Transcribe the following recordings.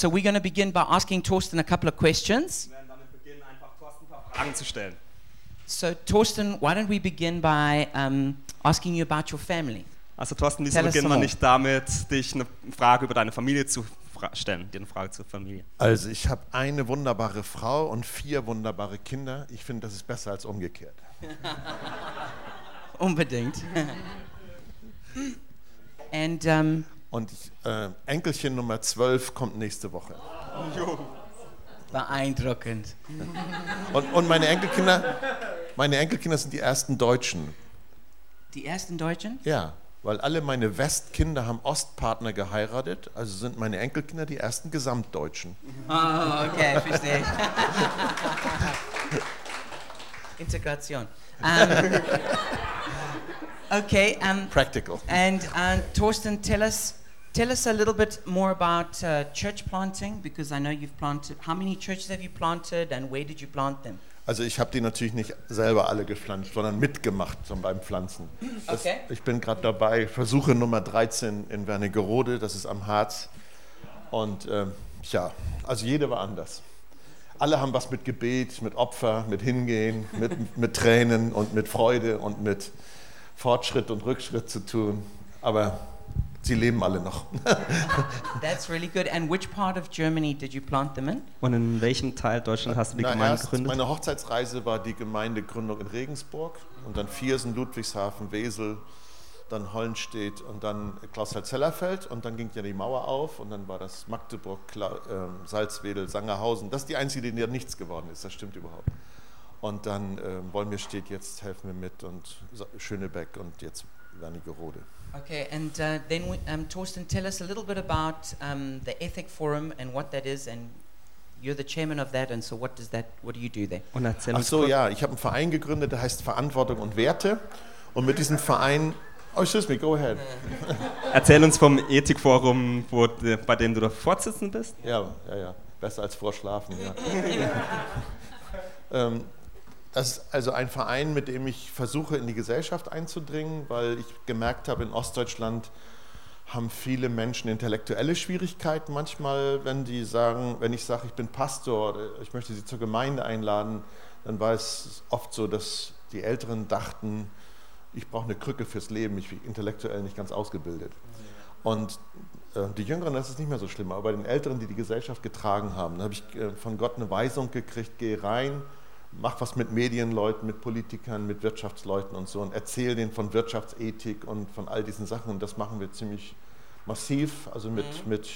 So we're going to begin by asking Torsten a couple of questions. Wir werden damit beginnen, einfach Thorsten ein paar Fragen zu stellen. So Torsten, why don't we begin by um, asking you about your family? Also Thorsten, wieso beginnen wir nicht damit, dich eine Frage über deine Familie zu stellen, dir eine Frage zur Familie? Also ich habe eine wunderbare Frau und vier wunderbare Kinder. Ich finde, das ist besser als umgekehrt. Unbedingt. and um, Und ich, äh, Enkelchen Nummer 12 kommt nächste Woche. beeindruckend. Und, und meine Enkelkinder, meine Enkelkinder sind die ersten Deutschen. Die ersten Deutschen? Ja, weil alle meine Westkinder haben Ostpartner geheiratet, also sind meine Enkelkinder die ersten Gesamtdeutschen. Oh, okay, verstehe. Integration. Um, okay, um, Practical. and uh, Torsten, tell us, tell us a little bit more about uh, church planting because I know you've planted. How many churches have you planted, and where did you plant them? Also ich habe die natürlich nicht selber alle gepflanzt, sondern mitgemacht beim Pflanzen. Das, Okay. Ich bin gerade dabei, Versuche Nummer 13 in Wernigerode, das ist am Harz. Und ähm, ja, also jede war anders. Alle haben was mit Gebet, mit Opfer, mit Hingehen, mit, mit Tränen und mit Freude und mit Fortschritt und Rückschritt zu tun. Aber sie leben alle noch. That's really good. And which part of Germany did you plant them in? Und in welchem Teil Deutschland hast du die Na, Gemeinde erst gegründet? meine Hochzeitsreise war die Gemeindegründung in Regensburg und dann Viersen, Ludwigshafen, Wesel, dann Hollenstedt und dann Klausthal-Zellerfeld und dann ging ja die Mauer auf und dann war das Magdeburg, Kla ähm, Salzwedel, Sangerhausen. Das ist die einzige, die ja nichts geworden ist, das stimmt überhaupt. Und dann ähm, Wolmir steht jetzt, helfen wir mit und Schönebeck und jetzt Wernigerode. Okay, and uh, then we, um, Torsten, tell us a little bit about um, the Ethic Forum and what that is, and you're the chairman of that, and so what does that? What do you do there? Und Ach so, ja, ich habe einen Verein gegründet, der heißt Verantwortung und Werte und mit diesem Verein, oh, excuse me, go ahead. Erzähl uns vom Ethikforum, wo, bei dem du der Vorsitzende bist. Ja, ja, ja. Besser als vorschlafen, ja. ähm, das ist also ein Verein, mit dem ich versuche, in die Gesellschaft einzudringen, weil ich gemerkt habe, in Ostdeutschland haben viele Menschen intellektuelle Schwierigkeiten manchmal, wenn die sagen, wenn ich sage, ich bin Pastor ich möchte sie zur Gemeinde einladen, dann war es oft so, dass die Älteren dachten, ich brauche eine Krücke fürs Leben, ich bin intellektuell nicht ganz ausgebildet. Und äh, die Jüngeren, das ist nicht mehr so schlimm, aber bei den Älteren, die die Gesellschaft getragen haben, da habe ich äh, von Gott eine Weisung gekriegt, geh rein, mach was mit Medienleuten, mit Politikern, mit Wirtschaftsleuten und so und erzähl denen von Wirtschaftsethik und von all diesen Sachen und das machen wir ziemlich massiv, also mit, mit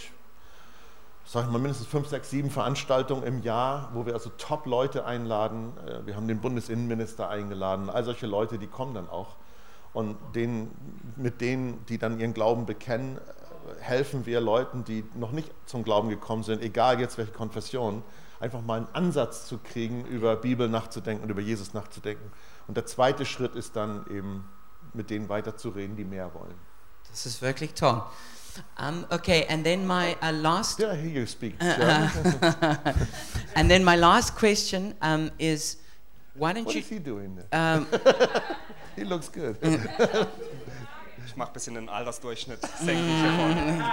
sag ich mal, mindestens fünf, sechs, sieben Veranstaltungen im Jahr, wo wir also Top-Leute einladen. Äh, Wir haben den Bundesinnenminister eingeladen, all solche Leute, die kommen dann auch. Und denen, mit denen, die dann ihren Glauben bekennen, äh, helfen wir Leuten, die noch nicht zum Glauben gekommen sind, egal jetzt welche Konfession, einfach mal einen Ansatz zu kriegen, über Bibel nachzudenken und über Jesus nachzudenken. Und der zweite Schritt ist dann eben, mit denen weiterzureden, die mehr wollen. This is wirklich toll. Um, okay, and then my uh, last, Did I hear you speak German? and then my last question um, is, why don't What you? is he doing there? Um, He looks good. Ich mache ein bisschen den Altersdurchschnitt, senke ich hier vorne.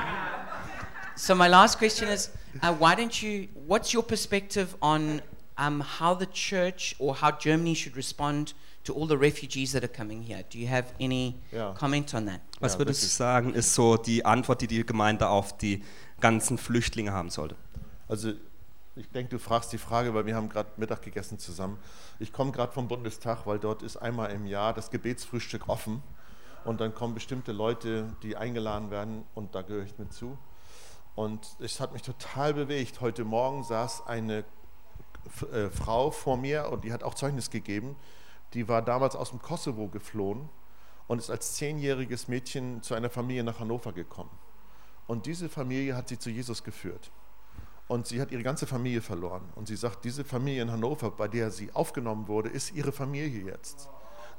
So my last question is, uh, why don't you? What's your perspective on um, how the church or how Germany should respond to all the refugees that are coming here? Do you have any Ja. comment on that? Was Ja, würdest du sagen, ist so die Antwort, die die Gemeinde auf die ganzen Flüchtlinge haben sollte? Also ich denke, du fragst die Frage, weil wir haben gerade Mittag gegessen zusammen. Ich komme gerade vom Bundestag, weil dort ist einmal im Jahr das Gebetsfrühstück offen. Und dann kommen bestimmte Leute, die eingeladen werden und da gehöre ich mit zu. Und es hat mich total bewegt. Heute Morgen saß eine äh, Frau vor mir und die hat auch Zeugnis gegeben. Die war damals aus dem Kosovo geflohen und ist als zehnjähriges Mädchen zu einer Familie nach Hannover gekommen. Und diese Familie hat sie zu Jesus geführt. Und sie hat ihre ganze Familie verloren. Und sie sagt, diese Familie in Hannover, bei der sie aufgenommen wurde, ist ihre Familie jetzt.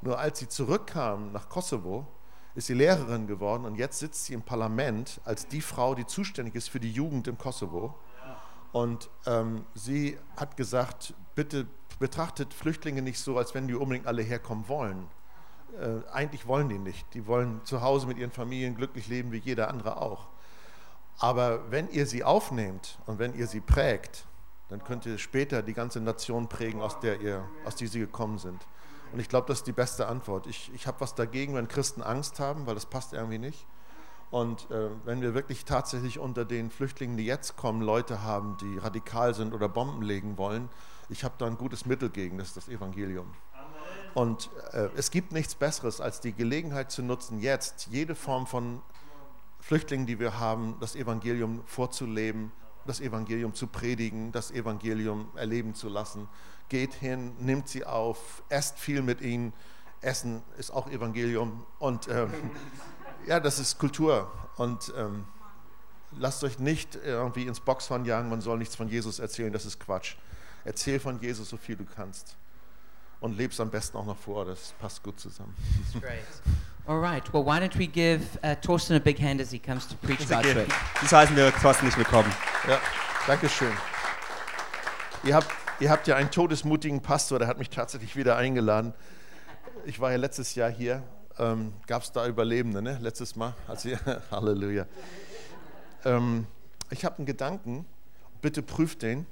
Nur als sie zurückkam nach Kosovo, ist sie Lehrerin geworden und jetzt sitzt sie im Parlament als die Frau, die zuständig ist für die Jugend im Kosovo. Und ähm, sie hat gesagt, bitte betrachtet Flüchtlinge nicht so, als wenn die unbedingt alle herkommen wollen. Äh, eigentlich wollen die nicht. Die wollen zu Hause mit ihren Familien glücklich leben, wie jeder andere auch. Aber wenn ihr sie aufnehmt und wenn ihr sie prägt, dann könnt ihr später die ganze Nation prägen, aus der ihr, aus die sie gekommen sind. Und ich glaube, das ist die beste Antwort. Ich, ich habe was dagegen, wenn Christen Angst haben, weil das passt irgendwie nicht. Und äh, wenn wir wirklich tatsächlich unter den Flüchtlingen, die jetzt kommen, Leute haben, die radikal sind oder Bomben legen wollen, ich habe da ein gutes Mittel gegen, das ist das Evangelium. Und äh, es gibt nichts Besseres, als die Gelegenheit zu nutzen, jetzt jede Form von Flüchtlingen, die wir haben, das Evangelium vorzuleben, das Evangelium zu predigen, das Evangelium erleben zu lassen. Geht hin, nimmt sie auf, esst viel mit ihnen. Essen ist auch Evangelium. Und ähm, ja, das ist Kultur. Und ähm, lasst euch nicht irgendwie ins Boxhorn jagen, man soll nichts von Jesus erzählen, das ist Quatsch. Erzähl von Jesus so viel du kannst. Und lebst am besten auch noch vor, das passt gut zusammen. That's great. All right. Well, why don't we give uh, Torsten a big hand as he comes to preach God's word? Das heißen wir Thorsten nicht willkommen. Ja, danke schön. Ihr habt, ihr habt ja einen todesmutigen Pastor, der hat mich tatsächlich wieder eingeladen. Ich war ja letztes Jahr hier. Ähm, Gab es da Überlebende, ne? Letztes Mal. Als ihr, Halleluja. Ähm, ich habe einen Gedanken, bitte prüft den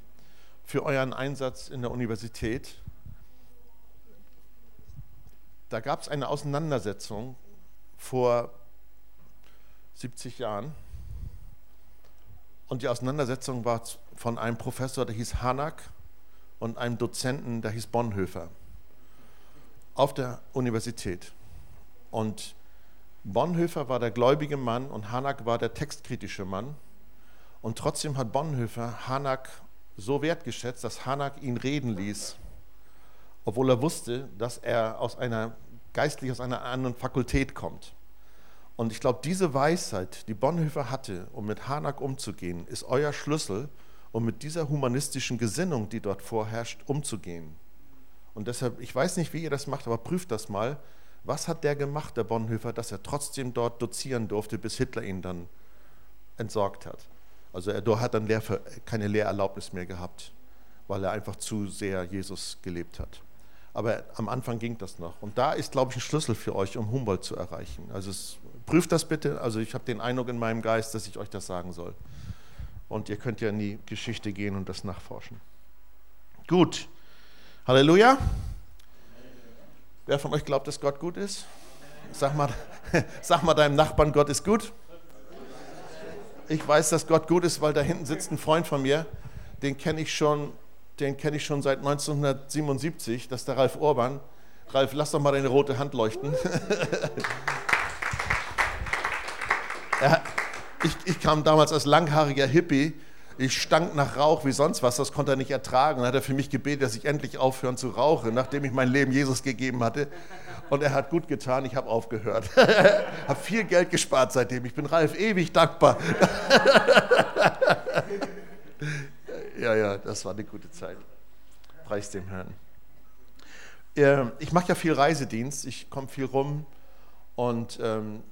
für euren Einsatz in der Universität. Da gab es eine Auseinandersetzung vor 70 Jahren. Und die Auseinandersetzung war von einem Professor, der hieß Hanak, und einem Dozenten, der hieß Bonhoeffer, auf der Universität. Und Bonhoeffer war der gläubige Mann und Hanak war der textkritische Mann. Und trotzdem hat Bonhoeffer Hanak so wertgeschätzt, dass Hanak ihn reden ließ, obwohl er wusste, dass er aus einer geistlich aus einer anderen Fakultät kommt. Und ich glaube, diese Weisheit, die Bonhoeffer hatte, um mit Hanak umzugehen, ist euer Schlüssel, um mit dieser humanistischen Gesinnung, die dort vorherrscht, umzugehen. Und deshalb, ich weiß nicht, wie ihr das macht, aber prüft das mal. Was hat der gemacht, der Bonhoeffer, dass er trotzdem dort dozieren durfte, bis Hitler ihn dann entsorgt hat? Also er hat dann keine Lehrerlaubnis mehr gehabt, weil er einfach zu sehr Jesus gelebt hat. Aber am Anfang ging das noch. Und da ist, glaube ich, ein Schlüssel für euch, um Humboldt zu erreichen. Also es, prüft das bitte. Also ich habe den Eindruck in meinem Geist, dass ich euch das sagen soll. Und ihr könnt ja in die Geschichte gehen und das nachforschen. Gut. Halleluja. Wer von euch glaubt, dass Gott gut ist? Sag mal, sag mal deinem Nachbarn, Gott ist gut. Ich weiß, dass Gott gut ist, weil da hinten sitzt ein Freund von mir, den kenne ich schon, den kenne ich schon seit 1977, das ist der Ralf Urban. Ralf, lass doch mal deine rote Hand leuchten. er, ich, ich kam damals als langhaariger Hippie, ich stank nach Rauch wie sonst was, das konnte er nicht ertragen. Dann hat er für mich gebetet, dass ich endlich aufhören zu rauchen, nachdem ich mein Leben Jesus gegeben hatte. Und er hat gut getan, ich habe aufgehört. habe viel Geld gespart seitdem. Ich bin Ralf ewig dankbar. ja, ja, das war eine gute Zeit. Preis dem Herrn. Ähm, Ich mache ja viel Reisedienst, ich komme viel rum und ähm,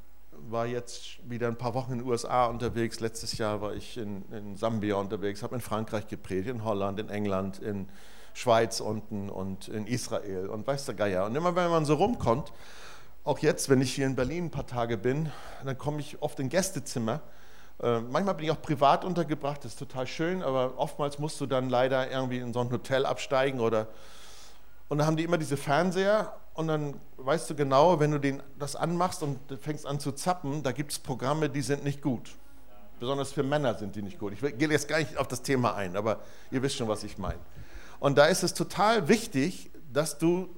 war jetzt wieder ein paar Wochen in den USA unterwegs. Letztes Jahr war ich in, in Sambia unterwegs, habe in Frankreich gepredigt, in Holland, in England, in Schweiz unten und in Israel und weiß der Geier. Und immer wenn man so rumkommt, auch jetzt, wenn ich hier in Berlin ein paar Tage bin, dann komme ich oft in Gästezimmer. Äh, manchmal bin ich auch privat untergebracht, das ist total schön, aber oftmals musst du dann leider irgendwie in so ein Hotel absteigen oder und dann haben die immer diese Fernseher und dann weißt du genau, wenn du den, das anmachst und fängst an zu zappen, da gibt es Programme, die sind nicht gut. Besonders für Männer sind die nicht gut. Ich gehe jetzt gar nicht auf das Thema ein, aber ihr wisst schon, was ich meine. Und da ist es total wichtig, dass du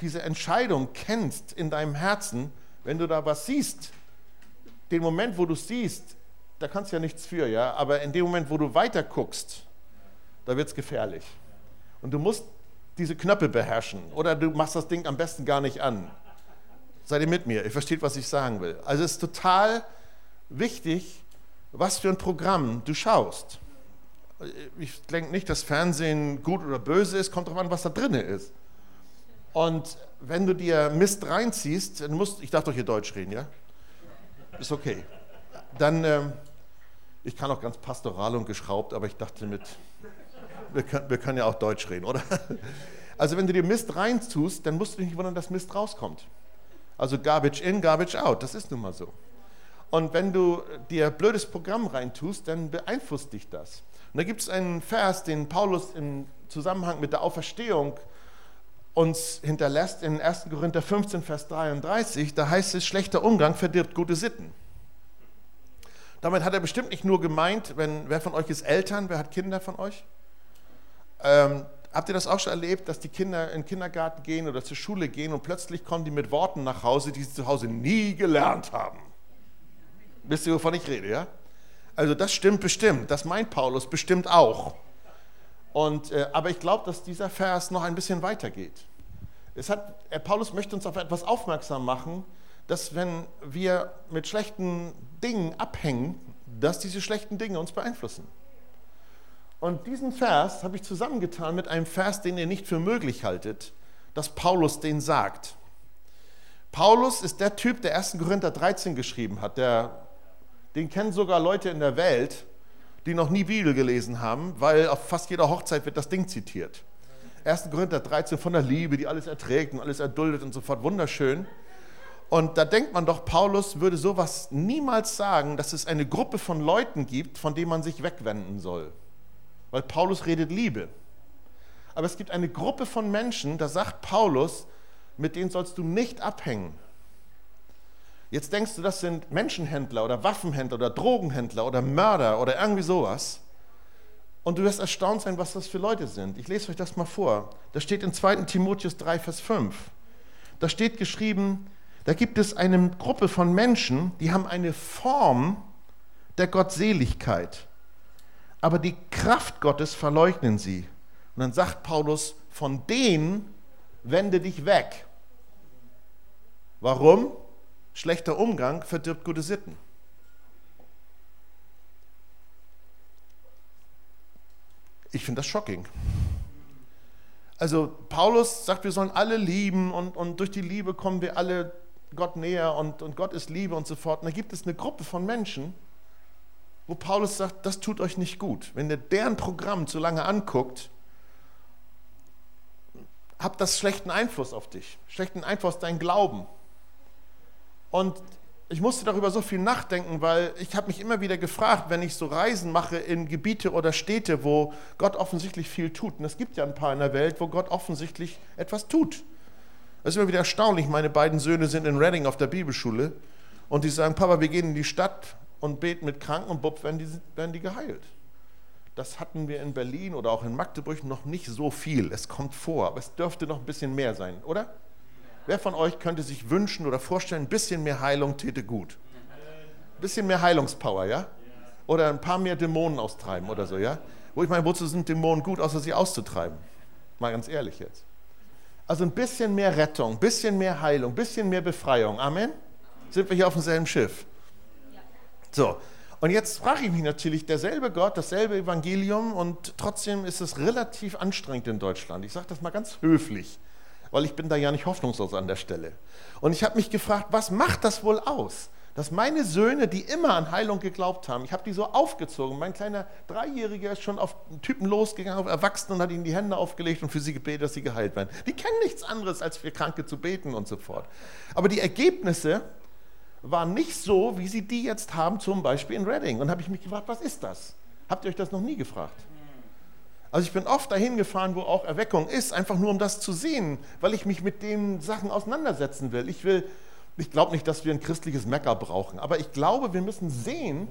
diese Entscheidung kennst in deinem Herzen, wenn du da was siehst. Den Moment, wo du siehst, da kannst du ja nichts für, ja, aber in dem Moment, wo du weiter guckst, da wird es gefährlich. Und du musst diese Knöpfe beherrschen oder du machst das Ding am besten gar nicht an. Seid ihr mit mir? Ihr versteht, was ich sagen will. Also es ist total wichtig, was für ein Programm du schaust. Ich denke nicht, dass Fernsehen gut oder böse ist, kommt darauf an, was da drin ist. Und wenn du dir Mist reinziehst, dann musst, ich darf doch hier Deutsch reden, ja? Ist okay. Dann, ähm, ich kann auch ganz pastoral und geschraubt, aber ich dachte mit, wir können, wir können ja auch Deutsch reden, oder? Also wenn du dir Mist reintust, dann musst du dich nicht wundern, dass Mist rauskommt. Also Garbage in, Garbage out, das ist nun mal so. Und wenn du dir blödes Programm reintust, dann beeinflusst dich das. Und da gibt es einen Vers, den Paulus im Zusammenhang mit der Auferstehung uns hinterlässt in 1. Korinther 15, Vers 33. Da heißt es, schlechter Umgang verdirbt gute Sitten. Damit hat er bestimmt nicht nur gemeint, wenn, wer von euch ist Eltern, wer hat Kinder von euch? Ähm, habt ihr das auch schon erlebt, dass die Kinder in den Kindergarten gehen oder zur Schule gehen und plötzlich kommen die mit Worten nach Hause, die sie zu Hause nie gelernt haben? Wisst ihr, wovon ich rede, ja? Also das stimmt bestimmt, das meint Paulus bestimmt auch. Und, äh, aber ich glaube, dass dieser Vers noch ein bisschen weitergeht. Es hat, äh, Paulus möchte uns auf etwas aufmerksam machen, dass wenn wir mit schlechten Dingen abhängen, dass diese schlechten Dinge uns beeinflussen. Und diesen Vers habe ich zusammengetan mit einem Vers, den ihr nicht für möglich haltet, dass Paulus den sagt. Paulus ist der Typ, der 1. Korinther 13 geschrieben hat, der den kennen sogar Leute in der Welt, die noch nie Bibel gelesen haben, weil auf fast jeder Hochzeit wird das Ding zitiert. 1. Korinther 13 von der Liebe, die alles erträgt und alles erduldet und so fort. Wunderschön. Und da denkt man doch, Paulus würde sowas niemals sagen, dass es eine Gruppe von Leuten gibt, von denen man sich wegwenden soll. Weil Paulus redet Liebe. Aber es gibt eine Gruppe von Menschen, da sagt Paulus, mit denen sollst du nicht abhängen. Jetzt denkst du, das sind Menschenhändler oder Waffenhändler oder Drogenhändler oder Mörder oder irgendwie sowas. Und du wirst erstaunt sein, was das für Leute sind. Ich lese euch das mal vor. Das steht in 2. Timotheus 3, Vers 5. Da steht geschrieben, da gibt es eine Gruppe von Menschen, die haben eine Form der Gottseligkeit. Aber die Kraft Gottes verleugnen sie. Und dann sagt Paulus, von denen wende dich weg. Warum? Schlechter Umgang verdirbt gute Sitten. Ich finde das shocking. Also Paulus sagt, wir sollen alle lieben und, und durch die Liebe kommen wir alle Gott näher und, und Gott ist Liebe und so fort. Und da gibt es eine Gruppe von Menschen, wo Paulus sagt, das tut euch nicht gut. Wenn ihr deren Programm zu lange anguckt, habt das schlechten Einfluss auf dich, schlechten Einfluss auf deinen Glauben. Und ich musste darüber so viel nachdenken, weil ich habe mich immer wieder gefragt, wenn ich so Reisen mache in Gebiete oder Städte, wo Gott offensichtlich viel tut. Und es gibt ja ein paar in der Welt, wo Gott offensichtlich etwas tut. Das ist immer wieder erstaunlich. Meine beiden Söhne sind in Reading auf der Bibelschule und die sagen, Papa, wir gehen in die Stadt und beten mit Kranken und bupp, werden die, werden die geheilt. Das hatten wir in Berlin oder auch in Magdeburg noch nicht so viel. Es kommt vor, aber es dürfte noch ein bisschen mehr sein, oder? Wer von euch könnte sich wünschen oder vorstellen, ein bisschen mehr Heilung täte gut? Ein bisschen mehr Heilungspower, ja? Oder ein paar mehr Dämonen austreiben oder so, ja? Wo ich meine, wozu sind Dämonen gut, außer sie auszutreiben? Mal ganz ehrlich jetzt. Also ein bisschen mehr Rettung, ein bisschen mehr Heilung, ein bisschen mehr Befreiung. Amen? Sind wir hier auf demselben Schiff? So, und jetzt frage ich mich natürlich, derselbe Gott, dasselbe Evangelium und trotzdem ist es relativ anstrengend in Deutschland. Ich sage das mal ganz höflich weil ich bin da ja nicht hoffnungslos an der Stelle. Und ich habe mich gefragt, was macht das wohl aus? Dass meine Söhne, die immer an Heilung geglaubt haben, ich habe die so aufgezogen. Mein kleiner Dreijähriger ist schon auf einen Typen losgegangen, auf Erwachsene und hat ihnen die Hände aufgelegt und für sie gebetet, dass sie geheilt werden. Die kennen nichts anderes, als für Kranke zu beten und so fort. Aber die Ergebnisse waren nicht so, wie sie die jetzt haben, zum Beispiel in Reading. Und habe ich mich gefragt, was ist das? Habt ihr euch das noch nie gefragt? Also ich bin oft dahin gefahren, wo auch Erweckung ist, einfach nur um das zu sehen, weil ich mich mit den Sachen auseinandersetzen will. Ich will, ich glaube nicht, dass wir ein christliches Mecker brauchen, aber ich glaube, wir müssen sehen,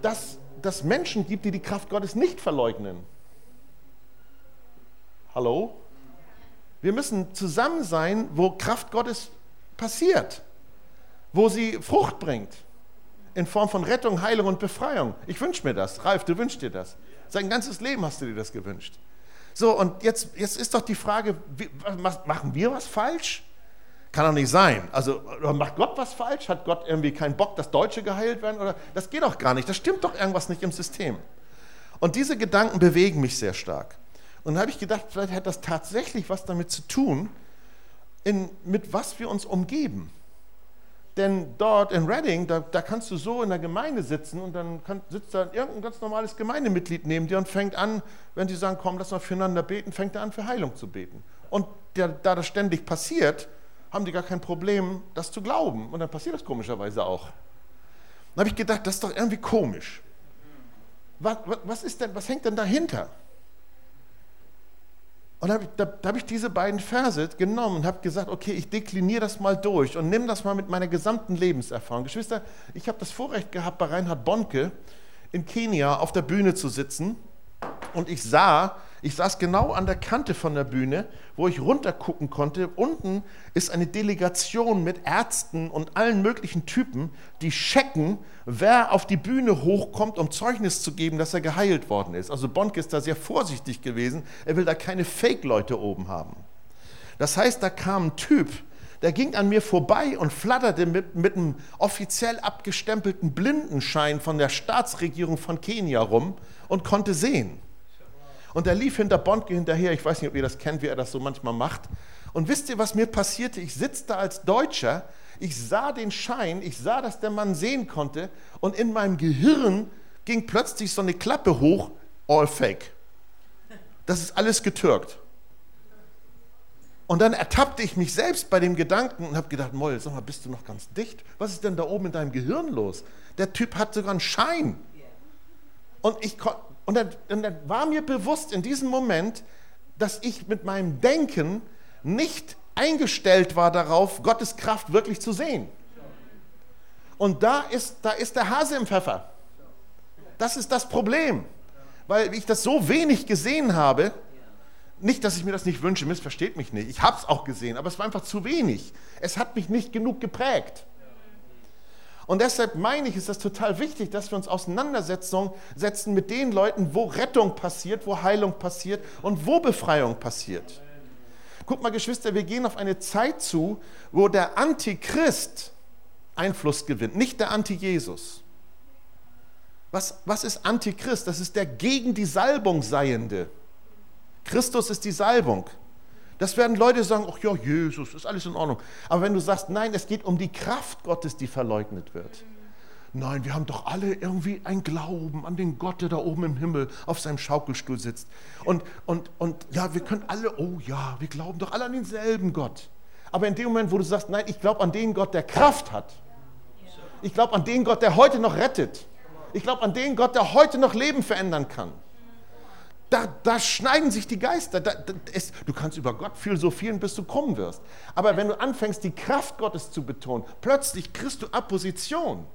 dass es Menschen gibt, die die Kraft Gottes nicht verleugnen. Hallo? Wir müssen zusammen sein, wo Kraft Gottes passiert, wo sie Frucht bringt, in Form von Rettung, Heilung und Befreiung. Ich wünsche mir das. Ralf, du wünschst dir das. Sein ganzes Leben hast du dir das gewünscht. So, und jetzt, jetzt ist doch die Frage, wie, machen wir was falsch? Kann doch nicht sein. Also macht Gott was falsch? Hat Gott irgendwie keinen Bock, dass Deutsche geheilt werden? Oder das geht doch gar nicht. Da stimmt doch irgendwas nicht im System. Und diese Gedanken bewegen mich sehr stark. Und da habe ich gedacht, vielleicht hat das tatsächlich was damit zu tun, in, mit was wir uns umgeben. Denn dort in Reading, da, da, kannst du so in der Gemeinde sitzen und dann kann, sitzt da irgendein ganz normales Gemeindemitglied neben dir und fängt an, wenn sie sagen, komm, lass mal füreinander beten, fängt er an, für Heilung zu beten. Und der, da das ständig passiert, haben die gar kein Problem, das zu glauben. Und dann passiert das komischerweise auch. Dann habe ich gedacht, das ist doch irgendwie komisch. Was, was, ist denn, was hängt denn dahinter? Und hab da, da habe ich diese beiden Verse genommen und habe gesagt, okay, ich dekliniere das mal durch und nimm das mal mit meiner gesamten Lebenserfahrung. Geschwister, ich habe das Vorrecht gehabt, bei Reinhard Bonke in Kenia auf der Bühne zu sitzen und ich sah, ich saß genau an der Kante von der Bühne, wo ich runtergucken konnte. Unten ist eine Delegation mit Ärzten und allen möglichen Typen, die checken, wer auf die Bühne hochkommt, um Zeugnis zu geben, dass er geheilt worden ist. Also Bonke ist da sehr vorsichtig gewesen. Er will da keine Fake-Leute oben haben. Das heißt, da kam ein Typ, der ging an mir vorbei und flatterte mit, mit einem offiziell abgestempelten Blindenschein von der Staatsregierung von Kenia rum und konnte sehen. Und er lief hinter Bondke hinterher. Ich weiß nicht, ob ihr das kennt, wie er das so manchmal macht. Und wisst ihr, was mir passierte? Ich sitze da als Deutscher, ich sah den Schein, ich sah, dass der Mann sehen konnte und in meinem Gehirn ging plötzlich so eine Klappe hoch, all fake. Das ist alles getürkt. Und dann ertappte ich mich selbst bei dem Gedanken und habe gedacht, Moll, sag mal, bist du noch ganz dicht? Was ist denn da oben in deinem Gehirn los? Der Typ hat sogar einen Schein. Und, ich, und, dann, und dann war mir bewusst in diesem Moment, dass ich mit meinem Denken nicht eingestellt war darauf, Gottes Kraft wirklich zu sehen. Und da ist, da ist der Hase im Pfeffer. Das ist das Problem. Weil ich das so wenig gesehen habe, nicht, dass ich mir das nicht wünsche, missversteht mich nicht. Ich habe es auch gesehen, aber es war einfach zu wenig. Es hat mich nicht genug geprägt. Und deshalb meine ich, ist das total wichtig, dass wir uns auseinandersetzen mit den Leuten, wo Rettung passiert, wo Heilung passiert und wo Befreiung passiert. Guck mal, Geschwister, wir gehen auf eine Zeit zu, wo der Antichrist Einfluss gewinnt, nicht der Anti-Jesus. Was, was ist Antichrist? Das ist der gegen die Salbung Seiende. Christus ist die Salbung. Das werden Leute sagen, ach ja, Jesus, ist alles in Ordnung. Aber wenn du sagst, nein, es geht um die Kraft Gottes, die verleugnet wird. Nein, wir haben doch alle irgendwie ein Glauben an den Gott, der da oben im Himmel auf seinem Schaukelstuhl sitzt. Und, und, und ja, wir können alle, oh ja, wir glauben doch alle an denselben Gott. Aber in dem Moment, wo du sagst, nein, ich glaube an den Gott, der Kraft hat. Ich glaube an den Gott, der heute noch rettet. Ich glaube an den Gott, der heute noch Leben verändern kann. Da, da, schneiden sich die Geister. Da, da, es, du kannst über Gott philosophieren, bis du kommen wirst. Aber wenn du anfängst, die Kraft Gottes zu betonen, plötzlich kriegst du Apposition.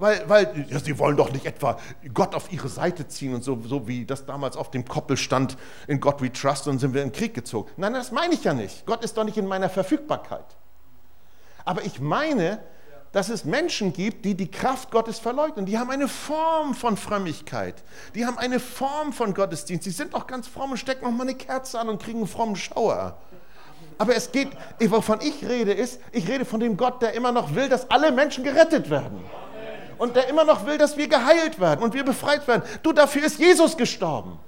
Weil, weil ja, sie wollen doch nicht etwa Gott auf ihre Seite ziehen und so, so wie das damals auf dem Koppel stand, in Gott we trust und sind wir in den Krieg gezogen. Nein, das meine ich ja nicht. Gott ist doch nicht in meiner Verfügbarkeit. Aber ich meine, dass es Menschen gibt, die die Kraft Gottes verleugnen. Die haben eine Form von Frömmigkeit. Die haben eine Form von Gottesdienst. Die sind doch ganz fromm und stecken noch mal eine Kerze an und kriegen einen frommen Schauer. Aber es geht, wovon ich rede, ist, ich rede von dem Gott, der immer noch will, dass alle Menschen gerettet werden. Und der immer noch will, dass wir geheilt werden und wir befreit werden. Du, dafür ist Jesus gestorben.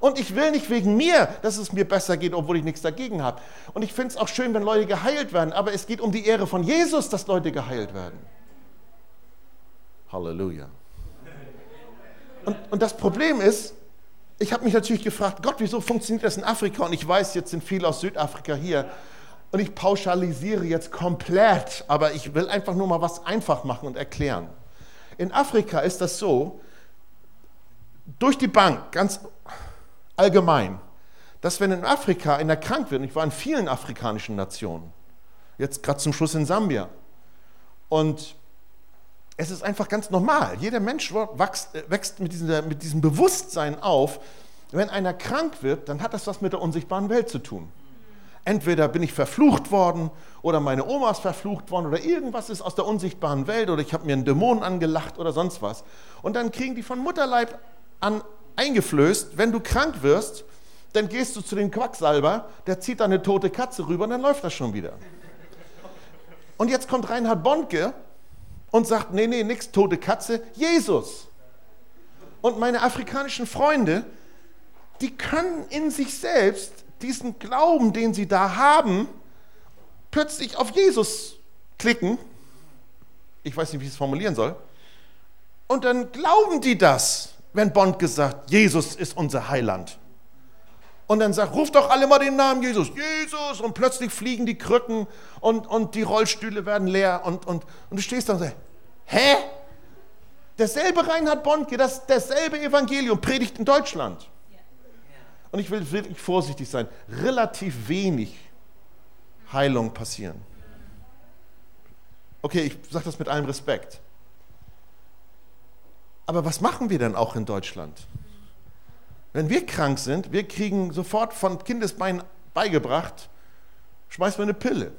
Und ich will nicht wegen mir, dass es mir besser geht, obwohl ich nichts dagegen habe. Und ich finde es auch schön, wenn Leute geheilt werden, aber es geht um die Ehre von Jesus, dass Leute geheilt werden. Halleluja. Und, und das Problem ist, ich habe mich natürlich gefragt, Gott, wieso funktioniert das in Afrika? Und ich weiß, jetzt sind viele aus Südafrika hier. Und ich pauschalisiere jetzt komplett, aber ich will einfach nur mal was einfach machen und erklären. In Afrika ist das so, durch die Bank, ganz allgemein, dass wenn in Afrika einer krank wird, und ich war in vielen afrikanischen Nationen, jetzt gerade zum Schluss in Sambia, und es ist einfach ganz normal. Jeder Mensch wächst, äh, wächst mit, diesem, mit diesem Bewusstsein auf, wenn einer krank wird, dann hat das was mit der unsichtbaren Welt zu tun. Entweder bin ich verflucht worden oder meine Oma ist verflucht worden oder irgendwas ist aus der unsichtbaren Welt oder ich habe mir einen Dämon angelacht oder sonst was. Und dann kriegen die von Mutterleib an eingeflößt, wenn du krank wirst, dann gehst du zu dem Quacksalber, der zieht eine tote Katze rüber und dann läuft das schon wieder. Und jetzt kommt Reinhard Bonke und sagt, nee, nee, nix tote Katze, Jesus. Und meine afrikanischen Freunde, die können in sich selbst diesen Glauben, den sie da haben, plötzlich auf Jesus klicken. Ich weiß nicht, wie ich es formulieren soll. Und dann glauben die das wenn Bond gesagt, Jesus ist unser Heiland. Und dann sagt, ruft doch alle mal den Namen Jesus, Jesus, und plötzlich fliegen die Krücken und, und die Rollstühle werden leer und, und, und du stehst da und sagst, hä? Derselbe Reinhard Bonnke, das, dasselbe Evangelium predigt in Deutschland. Und ich will wirklich vorsichtig sein. Relativ wenig Heilung passieren. Okay, ich sage das mit allem Respekt. Aber was machen wir denn auch in Deutschland? Wenn wir krank sind, wir kriegen sofort von Kindesbeinen beigebracht, schmeiß mir eine Pille.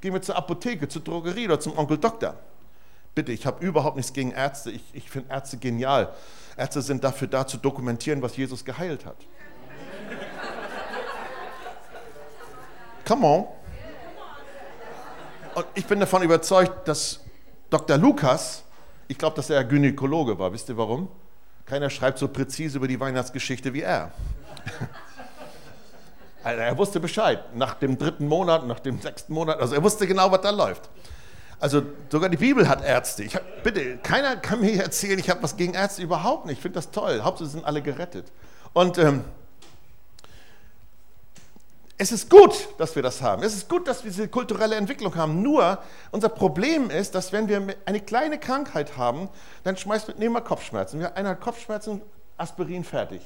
Gehen wir zur Apotheke, zur Drogerie oder zum Onkel Doktor. Bitte, ich habe überhaupt nichts gegen Ärzte. Ich, ich finde Ärzte genial. Ärzte sind dafür da, zu dokumentieren, was Jesus geheilt hat. Come on. Und ich bin davon überzeugt, dass Dr. Lukas, ich glaube, dass er Gynäkologe war. Wisst ihr warum? Keiner schreibt so präzise über die Weihnachtsgeschichte wie er. Also er wusste Bescheid. Nach dem dritten Monat, nach dem sechsten Monat, also er wusste genau, was da läuft. Also sogar die Bibel hat Ärzte. Ich hab, bitte, keiner kann mir erzählen, ich habe was gegen Ärzte, überhaupt nicht. Ich finde das toll. Hauptsache sind alle gerettet. Und ähm, es ist gut, dass wir das haben. Es ist gut, dass wir diese kulturelle Entwicklung haben. Nur unser Problem ist, dass wenn wir eine kleine Krankheit haben, dann schmeißt wir, nehmen wir Kopfschmerzen. Einer hat Kopfschmerzen, Aspirin fertig.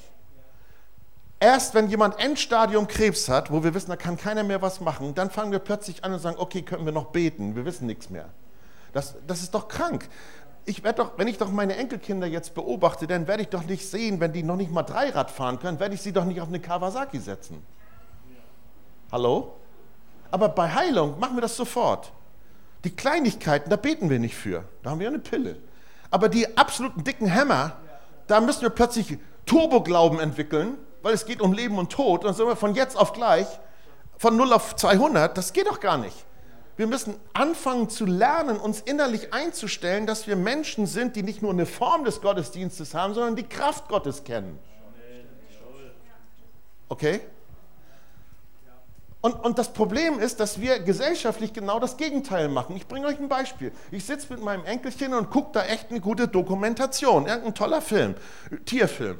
Erst wenn jemand Endstadium Krebs hat, wo wir wissen, da kann keiner mehr was machen, dann fangen wir plötzlich an und sagen, okay, können wir noch beten? Wir wissen nichts mehr. Das, das ist doch krank. Ich werde doch, wenn ich doch meine Enkelkinder jetzt beobachte, dann werde ich doch nicht sehen, wenn die noch nicht mal Dreirad fahren können, werde ich sie doch nicht auf eine Kawasaki setzen. Hallo? Aber bei Heilung machen wir das sofort. Die Kleinigkeiten, da beten wir nicht für. Da haben wir eine Pille. Aber die absoluten dicken Hämmer, da müssen wir plötzlich Turboglauben entwickeln weil es geht um Leben und Tod. Und dann sind wir von jetzt auf gleich, von 0 auf 200, das geht doch gar nicht. Wir müssen anfangen zu lernen, uns innerlich einzustellen, dass wir Menschen sind, die nicht nur eine Form des Gottesdienstes haben, sondern die Kraft Gottes kennen. Okay? Und, und, das Problem ist, dass wir gesellschaftlich genau das Gegenteil machen. Ich bringe euch ein Beispiel. Ich sitze mit meinem Enkelchen und gucke da echt eine gute Dokumentation, irgendein toller Film, Tierfilm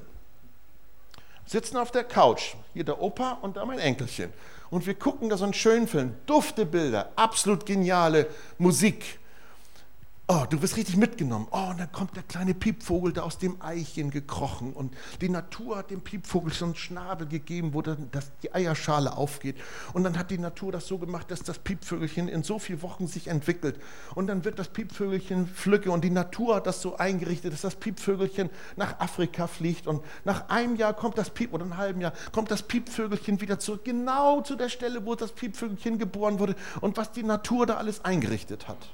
sitzen auf der Couch, hier der Opa und da mein Enkelchen. Und wir gucken da so einen schönen Film, dufte Bilder, absolut geniale Musik. Oh, du wirst richtig mitgenommen. Oh, und dann kommt der kleine Piepvogel da aus dem Eichen gekrochen und die Natur hat dem Piepvogel so einen Schnabel gegeben, wo dann das, die Eierschale aufgeht. Und dann hat die Natur das so gemacht, dass das Piepvögelchen in so vielen Wochen sich entwickelt. Und dann wird das Piepvögelchen pflücke und die Natur hat das so eingerichtet, dass das Piepvögelchen nach Afrika fliegt und nach einem Jahr kommt das Piep oder einem halben Jahr kommt das Piepvögelchen wieder zurück, genau zu der Stelle, wo das Piepvögelchen geboren wurde und was die Natur da alles eingerichtet hat.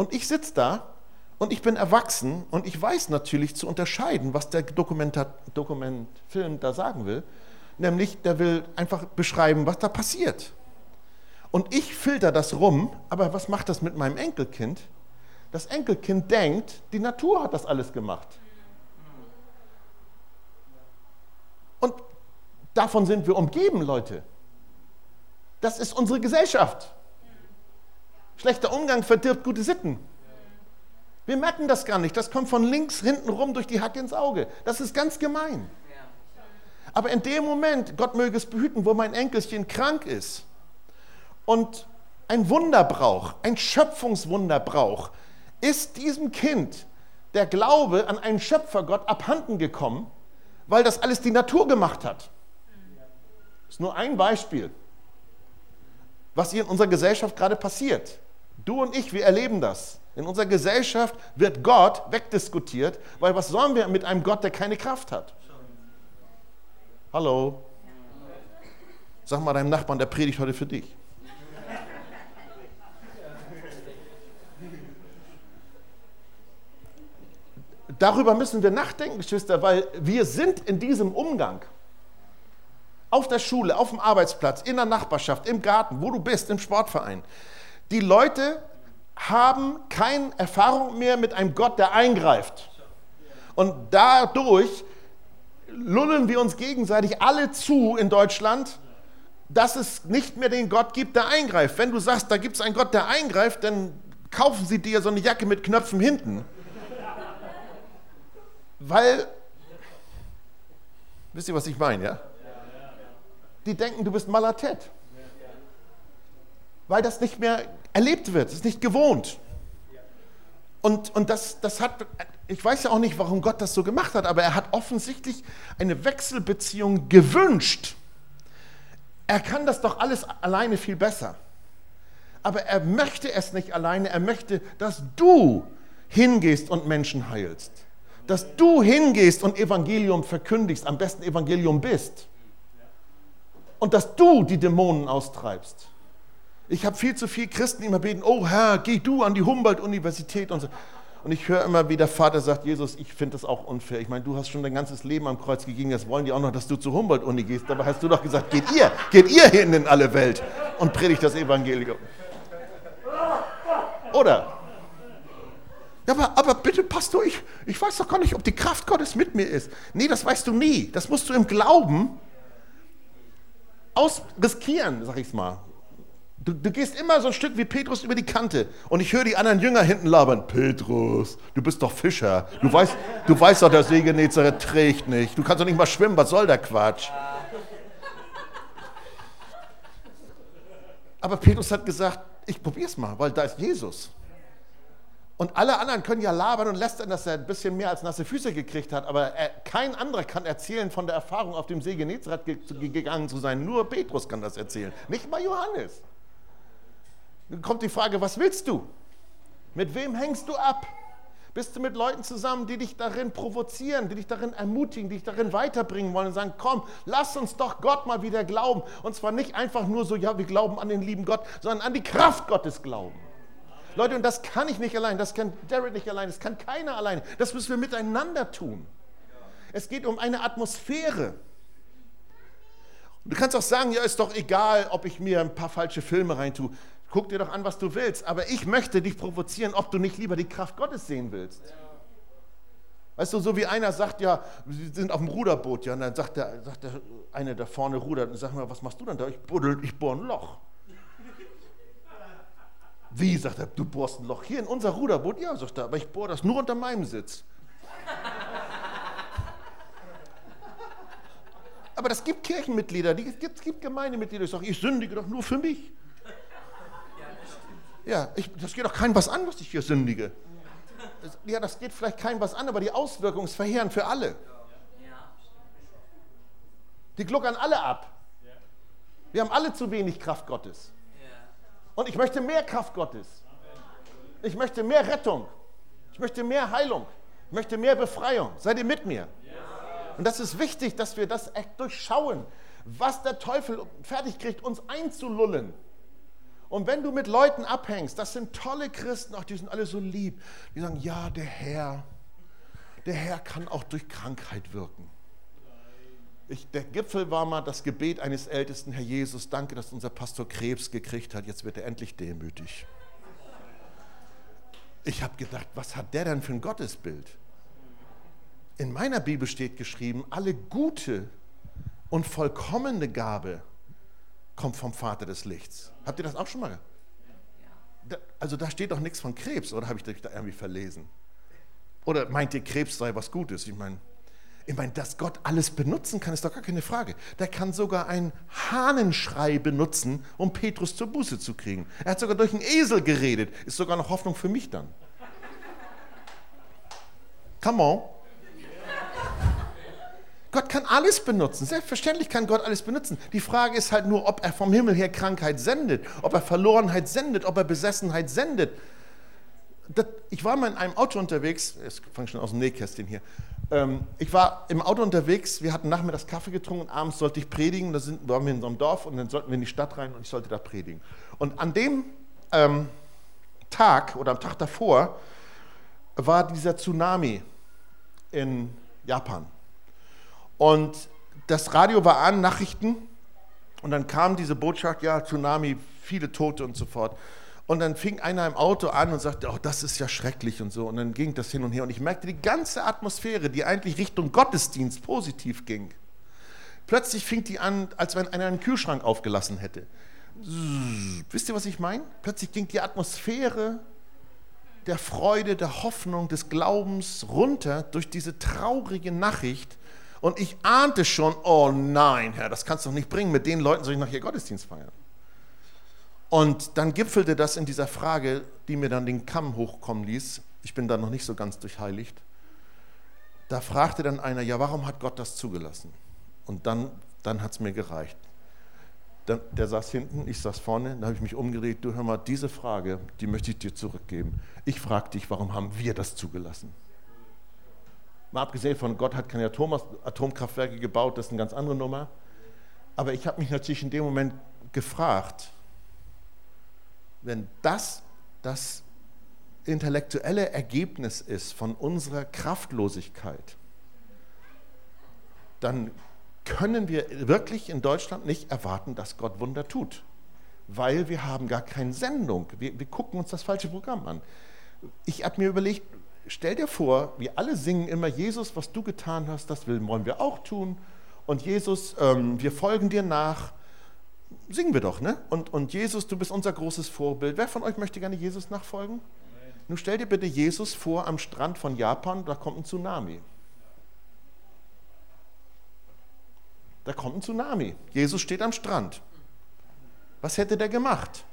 Und ich sitze da und ich bin erwachsen und ich weiß natürlich zu unterscheiden, was der Dokumentfilm da sagen will. Nämlich, der will einfach beschreiben, was da passiert. Und ich filter das rum, aber was macht das mit meinem Enkelkind? Das Enkelkind denkt, die Natur hat das alles gemacht. Und davon sind wir umgeben, Leute. Das ist unsere Gesellschaft. Schlechter Umgang verdirbt gute Sitten. Wir merken das gar nicht. Das kommt von links hinten rum durch die Hacke ins Auge. Das ist ganz gemein. Aber in dem Moment, Gott möge es behüten, wo mein Enkelchen krank ist und ein Wunder braucht, ein Schöpfungswunder braucht, ist diesem Kind der Glaube an einen Schöpfergott abhanden gekommen, weil das alles die Natur gemacht hat. Das ist nur ein Beispiel, was hier in unserer Gesellschaft gerade passiert. Du und ich, wir erleben das. In unserer Gesellschaft wird Gott wegdiskutiert, weil was sollen wir mit einem Gott, der keine Kraft hat? Hallo? Sag mal deinem Nachbarn, der predigt heute für dich. Darüber müssen wir nachdenken, Geschwister, weil wir sind in diesem Umgang. Auf der Schule, auf dem Arbeitsplatz, in der Nachbarschaft, im Garten, wo du bist, im Sportverein. Die Leute haben keine Erfahrung mehr mit einem Gott, der eingreift. Und dadurch lullen wir uns gegenseitig alle zu in Deutschland, dass es nicht mehr den Gott gibt, der eingreift. Wenn du sagst, da gibt es einen Gott, der eingreift, dann kaufen sie dir so eine Jacke mit Knöpfen hinten. Weil, wisst ihr, was ich meine, ja? Die denken, du bist Malatet weil das nicht mehr erlebt wird, es ist nicht gewohnt. Und, und das, das hat, ich weiß ja auch nicht, warum Gott das so gemacht hat, aber er hat offensichtlich eine Wechselbeziehung gewünscht. Er kann das doch alles alleine viel besser. Aber er möchte es nicht alleine, er möchte, dass du hingehst und Menschen heilst. Dass du hingehst und Evangelium verkündigst, am besten Evangelium bist. Und dass du die Dämonen austreibst. Ich habe viel zu viele Christen, die immer beten, oh Herr, geh du an die Humboldt-Universität und so. Und ich höre immer, wie der Vater sagt, Jesus, ich finde das auch unfair. Ich meine, du hast schon dein ganzes Leben am Kreuz gegeben, jetzt wollen die auch noch, dass du zur Humboldt-Uni gehst. Dabei hast du doch gesagt, geht ihr, geht ihr hin in alle Welt und predigt das Evangelium. Oder? Ja, aber, aber bitte, Pastor, ich, ich weiß doch gar nicht, ob die Kraft Gottes mit mir ist. Nee, das weißt du nie. Das musst du im Glauben ausriskieren, sag ich's mal. Du, du, gehst immer so ein Stück wie Petrus über die Kante. Und ich höre die anderen Jünger hinten labern. Petrus, du bist doch Fischer. Du weißt, du weißt doch, der See trägt nicht. Du kannst doch nicht mal schwimmen. Was soll der Quatsch? Aber Petrus hat gesagt, ich probier's mal, weil da ist Jesus. Und alle anderen können ja labern und lästern, dass er ein bisschen mehr als nasse Füße gekriegt hat. Aber er, kein anderer kann erzählen von der Erfahrung, auf dem See Genezareth gegangen zu sein. Nur Petrus kann das erzählen. Nicht mal Johannes. Kommt die Frage, was willst du? Mit wem hängst du ab? Bist du mit Leuten zusammen, die dich darin provozieren, die dich darin ermutigen, die dich darin weiterbringen wollen und sagen, komm, lass uns doch Gott mal wieder glauben. Und zwar nicht einfach nur so, ja, wir glauben an den lieben Gott, sondern an die Kraft Gottes glauben. Leute, und das kann ich nicht allein, das kann Derek nicht allein, das kann keiner allein. Das müssen wir miteinander tun. Es geht um eine Atmosphäre. Du kannst auch sagen, ja, ist doch egal, ob ich mir ein paar falsche Filme reintue. Guck dir doch an, was du willst. Aber ich möchte dich provozieren, ob du nicht lieber die Kraft Gottes sehen willst. Weißt du, so wie einer sagt, ja, sie sind auf dem Ruderboot, ja, und dann sagt der, sagt der eine da vorne rudert und sagt mal, was machst du denn da? Ich, buddel, ich bohre ein Loch. Wie, sagt er, du bohrst ein Loch hier in unser Ruderboot? Ja, sagt er, aber ich bohre das nur unter meinem Sitz. aber das gibt Kirchenmitglieder, es gibt, Gemeindemitglieder, die sagen, ich sündige doch nur für mich. Ja, ich, das geht doch keinem was an, was ich hier sündige. Ja, das geht vielleicht keinem was an, aber die Auswirkungen ist verheerend für alle. Die gluckern alle ab. Wir haben alle zu wenig Kraft Gottes. Und ich möchte mehr Kraft Gottes. Ich möchte mehr Rettung. Ich möchte mehr Heilung. Ich möchte mehr Befreiung. Seid ihr mit mir? Und das ist wichtig, dass wir das echt durchschauen, was der Teufel fertig kriegt, uns einzulullen. Und wenn du mit Leuten abhängst, das sind tolle Christen, auch die sind alle so lieb, die sagen, ja, der Herr, der Herr kann auch durch Krankheit wirken. Ich, der Gipfel war mal das Gebet eines Ältesten, Herr Jesus, danke, dass unser Pastor Krebs gekriegt hat, jetzt wird er endlich demütig. Ich habe gedacht, was hat der denn für ein Gottesbild? In meiner Bibel steht geschrieben, alle gute und vollkommene Gabe kommt vom Vater des Lichts. Habt ihr das auch schon mal? Da, also da steht doch nichts von Krebs, oder habe ich das da irgendwie verlesen? Oder meint ihr, Krebs sei was Gutes? Ich meine, ich meine, dass Gott alles benutzen kann, ist doch gar keine Frage. Der kann sogar einen Hahnenschrei benutzen, um Petrus zur Buße zu kriegen. Er hat sogar durch einen Esel geredet. Ist sogar noch Hoffnung für mich dann. Come on. Gott kann alles benutzen. Selbstverständlich kann Gott alles benutzen. Die Frage ist halt nur, ob er vom Himmel her Krankheit sendet, ob er Verlorenheit sendet, ob er Besessenheit sendet. Das, ich war mal in einem Auto unterwegs, es fange schon aus dem Nähkästchen hier. Ähm, ich war im Auto unterwegs, wir hatten nachmittags Kaffee getrunken und abends sollte ich predigen. Da sind, waren wir in so einem Dorf und dann sollten wir in die Stadt rein und ich sollte da predigen. Und an dem ähm, Tag oder am Tag davor war dieser Tsunami in Japan. Und das Radio war an, Nachrichten. Und dann kam diese Botschaft, ja, Tsunami, viele Tote und so fort. Und dann fing einer im Auto an und sagte, oh, das ist ja schrecklich und so. Und dann ging das hin und her. Und ich merkte die ganze Atmosphäre, die eigentlich Richtung Gottesdienst positiv ging. Plötzlich fing die an, als wenn einer einen Kühlschrank aufgelassen hätte. Wisst ihr, was ich meine? Plötzlich ging die Atmosphäre der Freude, der Hoffnung, des Glaubens runter durch diese traurige Nachricht und ich ahnte schon, oh nein, Herr, das kannst du doch nicht bringen. Mit den Leuten soll ich nachher Gottesdienst feiern. Und dann gipfelte das in dieser Frage, die mir dann den Kamm hochkommen ließ. ich bin da noch nicht so ganz durchheiligt. Da fragte dann einer, ja, warum hat Gott das zugelassen? Und dann, dann hat es mir gereicht. Dann, der saß hinten, ich saß vorne, dann habe ich mich umgedreht, du hör mal, diese Frage, die möchte ich dir zurückgeben. Ich frage dich, warum haben wir das zugelassen? Mal abgesehen von Gott hat keine Atom Atomkraftwerke gebaut, das ist eine ganz andere Nummer. Aber ich habe mich natürlich in dem Moment gefragt, wenn das das intellektuelle Ergebnis ist von unserer Kraftlosigkeit, dann können wir wirklich in Deutschland nicht erwarten, dass Gott Wunder tut, weil wir haben gar keine Sendung. Wir, wir gucken uns das falsche Programm an. Ich habe mir überlegt, stell dir vor, wir alle singen immer, Jesus, was du getan hast, das wollen wir auch tun. Und Jesus, ähm, wir folgen dir nach. Singen wir doch, ne? Und, und Jesus, du bist unser großes Vorbild. Wer von euch möchte gerne Jesus nachfolgen? Nun stell dir bitte Jesus vor am Strand von Japan, da kommt ein Tsunami. Da kommt ein Tsunami. Jesus steht am Strand. Was hätte der gemacht?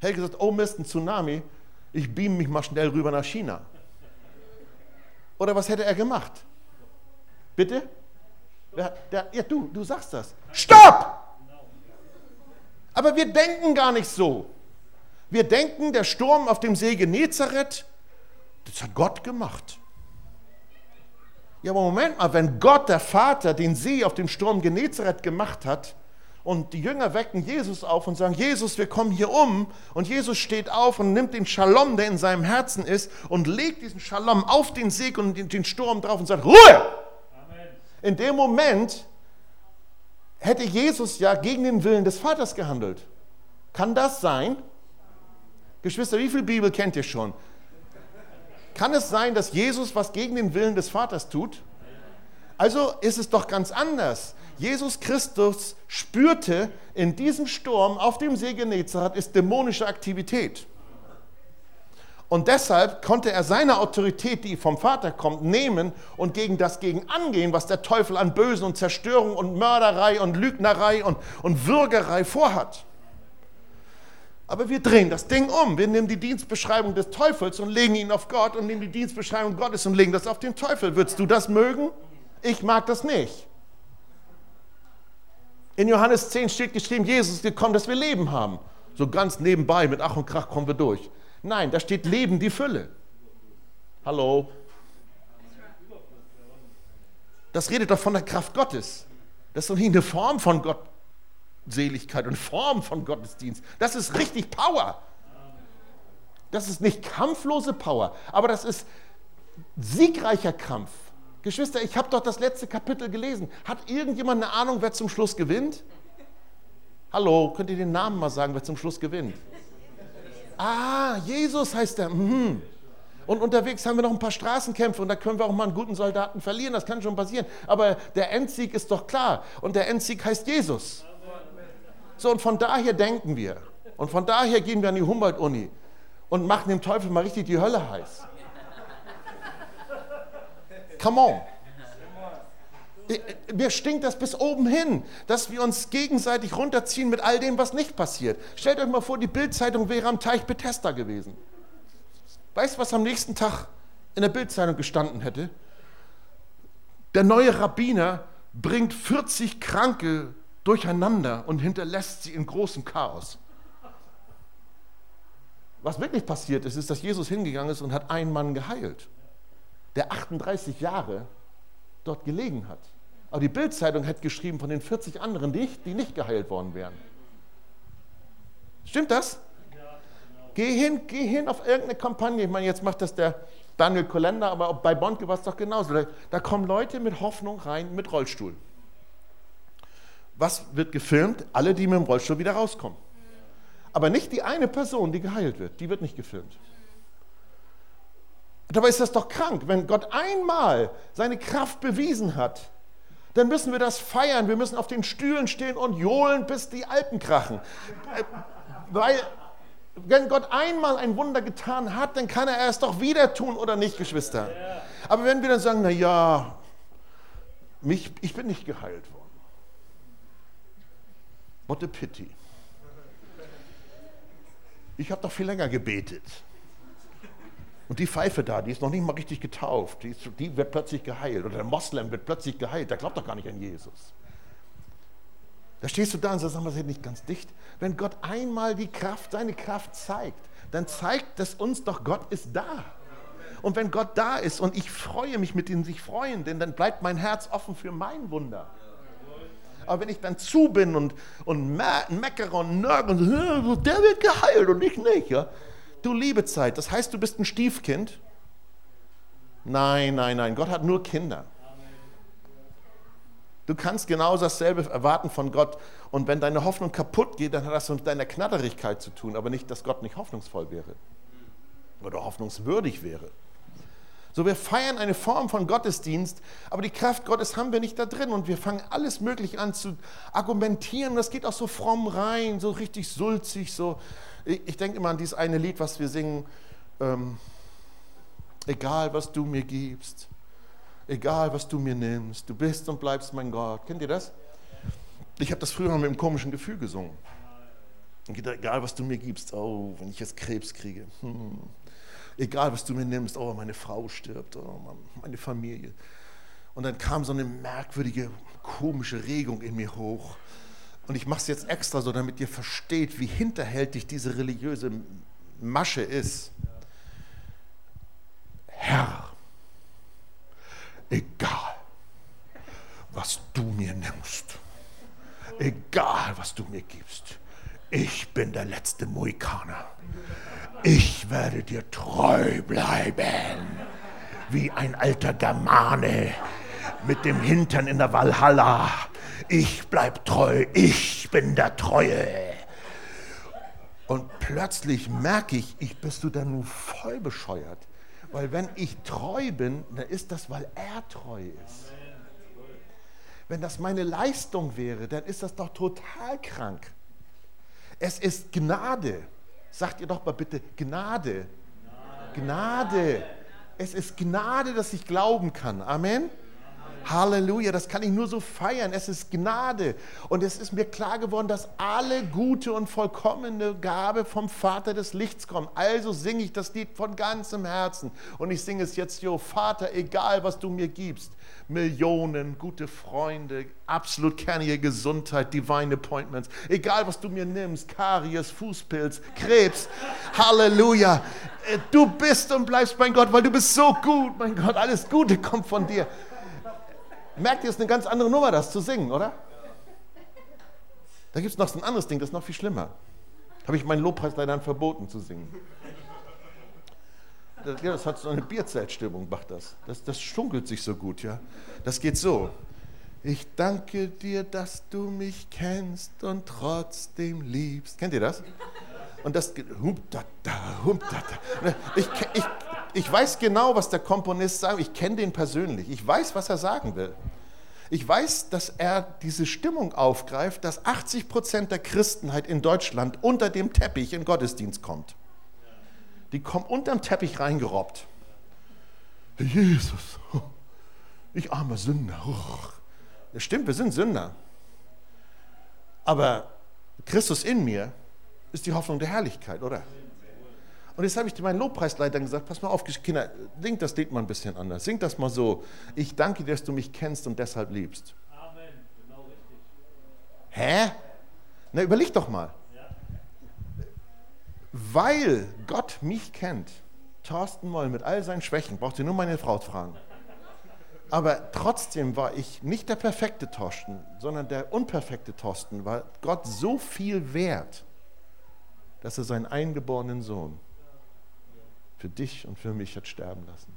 Hätte gesagt, oh Mist, ein Tsunami, ich beam mich mal schnell rüber nach China. Oder was hätte er gemacht? Bitte? Der, der, ja, du, du sagst das. Stopp! Aber wir denken gar nicht so. Wir denken, der Sturm auf dem See Genezareth, das hat Gott gemacht. Ja, aber Moment mal, wenn Gott, der Vater, den See auf dem Sturm Genezareth gemacht hat, und die Jünger wecken Jesus auf und sagen, Jesus, wir kommen hier um. Und Jesus steht auf und nimmt den Shalom, der in seinem Herzen ist, und legt diesen Shalom auf den See und den Sturm drauf und sagt, Ruhe! Amen. In dem Moment hätte Jesus ja gegen den Willen des Vaters gehandelt. Kann das sein? Geschwister, wie viel Bibel kennt ihr schon? Kann es sein, dass Jesus was gegen den Willen des Vaters tut? Also ist es doch ganz anders. Jesus Christus spürte in diesem Sturm auf dem See Genezareth ist dämonische Aktivität. Und deshalb konnte er seine Autorität, die vom Vater kommt, nehmen und gegen das gegen angehen, was der Teufel an Bösen und Zerstörung und Mörderei und Lügnerei und, und Würgerei vorhat. Aber wir drehen das Ding um. Wir nehmen die Dienstbeschreibung des Teufels und legen ihn auf Gott und nehmen die Dienstbeschreibung Gottes und legen das auf den Teufel. Würdest du das mögen? Ich mag das nicht. In Johannes 10 steht geschrieben, Jesus ist gekommen, dass wir Leben haben. So ganz nebenbei, mit Ach und Krach kommen wir durch. Nein, da steht Leben, die Fülle. Hallo? Das redet doch von der Kraft Gottes. Das ist doch nicht eine Form von Gottseligkeit und Form von Gottesdienst. Das ist richtig Power. Das ist nicht kampflose Power, aber das ist siegreicher Kampf. Geschwister, ich habe doch das letzte Kapitel gelesen. Hat irgendjemand eine Ahnung, wer zum Schluss gewinnt? Hallo, könnt ihr den Namen mal sagen, wer zum Schluss gewinnt? Ah, Jesus heißt er. Mhm. Und unterwegs haben wir noch ein paar Straßenkämpfe und da können wir auch mal einen guten Soldaten verlieren, das kann schon passieren. Aber der Endsieg ist doch klar und der Endsieg heißt Jesus. So, und von daher denken wir. Und von daher gehen wir an die Humboldt-Uni und machen dem Teufel mal richtig die Hölle heiß. Come on. Mir stinkt das bis oben hin, dass wir uns gegenseitig runterziehen mit all dem, was nicht passiert. Stellt euch mal vor, die Bildzeitung wäre am Teich Bethesda gewesen. Weißt du, was am nächsten Tag in der Bildzeitung gestanden hätte? Der neue Rabbiner bringt 40 Kranke durcheinander und hinterlässt sie in großem Chaos. Was wirklich passiert ist, ist, dass Jesus hingegangen ist und hat einen Mann geheilt der 38 Jahre dort gelegen hat. Aber die Bildzeitung hat geschrieben von den 40 anderen, die, die nicht geheilt worden wären. Stimmt das? Geh hin, geh hin auf irgendeine Kampagne. Ich meine, jetzt macht das der Daniel Kolender, aber bei Bond war es doch genauso. Da kommen Leute mit Hoffnung rein mit Rollstuhl. Was wird gefilmt? Alle, die mit dem Rollstuhl wieder rauskommen. Aber nicht die eine Person, die geheilt wird. Die wird nicht gefilmt. Dabei ist das doch krank. Wenn Gott einmal seine Kraft bewiesen hat, dann müssen wir das feiern. Wir müssen auf den Stühlen stehen und johlen, bis die Alpen krachen. Äh, weil, wenn Gott einmal ein Wunder getan hat, dann kann er es doch wieder tun, oder nicht, Geschwister? Aber wenn wir dann sagen, na ja, mich, ich bin nicht geheilt worden. What a pity. Ich habe doch viel länger gebetet. Und die Pfeife da, die ist noch nicht mal richtig getauft, die, ist, die wird plötzlich geheilt. Oder der Moslem wird plötzlich geheilt, der glaubt doch gar nicht an Jesus. Da stehst du da und sagst, sag mal, seid nicht ganz dicht. Wenn Gott einmal die Kraft, seine Kraft zeigt, dann zeigt das uns doch, Gott ist da. Und wenn Gott da ist und ich freue mich mit ihnen sich freuen, denn dann bleibt mein Herz offen für mein Wunder. Aber wenn ich dann zu bin und, und meckere und nörgel und der wird geheilt und ich nicht, ja. Du liebe Zeit, das heißt, du bist ein Stiefkind? Nein, nein, nein, Gott hat nur Kinder. Du kannst genau dasselbe erwarten von Gott. Und wenn deine Hoffnung kaputt geht, dann hat das mit deiner Knatterigkeit zu tun, aber nicht, dass Gott nicht hoffnungsvoll wäre oder hoffnungswürdig wäre. So, wir feiern eine Form von Gottesdienst, aber die Kraft Gottes haben wir nicht da drin und wir fangen alles Mögliche an zu argumentieren. Das geht auch so fromm rein, so richtig sulzig. So. Ich, ich denke immer an dieses eine Lied, was wir singen. Ähm, egal, was du mir gibst, egal, was du mir nimmst, du bist und bleibst mein Gott. Kennt ihr das? Ich habe das früher mal mit einem komischen Gefühl gesungen. Egal, was du mir gibst, oh, wenn ich jetzt Krebs kriege. Hm egal was du mir nimmst, oh, meine Frau stirbt, oh, meine Familie. Und dann kam so eine merkwürdige, komische Regung in mir hoch. Und ich mache es jetzt extra so, damit ihr versteht, wie hinterhältig diese religiöse Masche ist. Herr, egal, was du mir nimmst, egal, was du mir gibst, ich bin der letzte Mohikaner ich werde dir treu bleiben, wie ein alter Germane mit dem Hintern in der Walhalla. Ich bleib treu, ich bin der Treue. Und plötzlich merke ich, ich bist du dann nun voll bescheuert. Weil wenn ich treu bin, dann ist das, weil er treu ist. Wenn das meine Leistung wäre, dann ist das doch total krank. Es ist Gnade. Sagt ihr doch mal bitte Gnade. Gnade. Es ist Gnade, dass ich glauben kann. Amen. Halleluja, das kann ich nur so feiern. Es ist Gnade. Und es ist mir klar geworden, dass alle gute und vollkommene Gabe vom Vater des Lichts kommt. Also singe ich das Lied von ganzem Herzen. Und ich singe es jetzt, Jo, Vater, egal was du mir gibst. Millionen, gute Freunde, absolut kernige Gesundheit, Divine Appointments. Egal was du mir nimmst, Karies, Fußpilz, Krebs. Halleluja. Äh, du bist und bleibst mein Gott, weil du bist so gut, mein Gott. Alles Gute kommt von dir. Merkt ihr, es ist eine ganz andere Nummer, das zu singen, oder? Da gibt es noch so ein anderes Ding, das ist noch viel schlimmer. Habe ich meinen Lobpreis leider verboten zu singen. Das, ja, das hat so eine Bierzeltstimmung, macht das. das. Das schunkelt sich so gut, ja. Das geht so. Ich danke dir, dass du mich kennst und trotzdem liebst. Kennt ihr das? Und das da. Ich, ich, ich weiß genau, was der Komponist sagt. Ich kenne den persönlich. Ich weiß, was er sagen will. Ich weiß, dass er diese Stimmung aufgreift, dass 80 Prozent der Christenheit in Deutschland unter dem Teppich in Gottesdienst kommt. Die kommen unter dem Teppich reingerobbt. Jesus, ich armer Sünder. Das stimmt, wir sind Sünder. Aber Christus in mir ist die Hoffnung der Herrlichkeit, oder? Und jetzt habe ich meinen Lobpreisleitern gesagt, pass mal auf, Kinder, singt das Lied mal ein bisschen anders. Singt das mal so. Ich danke dir, dass du mich kennst und deshalb liebst. Amen. Genau richtig. Hä? Na, überleg doch mal. Ja. Weil Gott mich kennt, Thorsten Moll mit all seinen Schwächen, braucht ihr nur meine Frau fragen. Aber trotzdem war ich nicht der perfekte Thorsten, sondern der unperfekte Thorsten, war Gott so viel wert, dass er seinen eingeborenen Sohn für dich und für mich hat sterben lassen.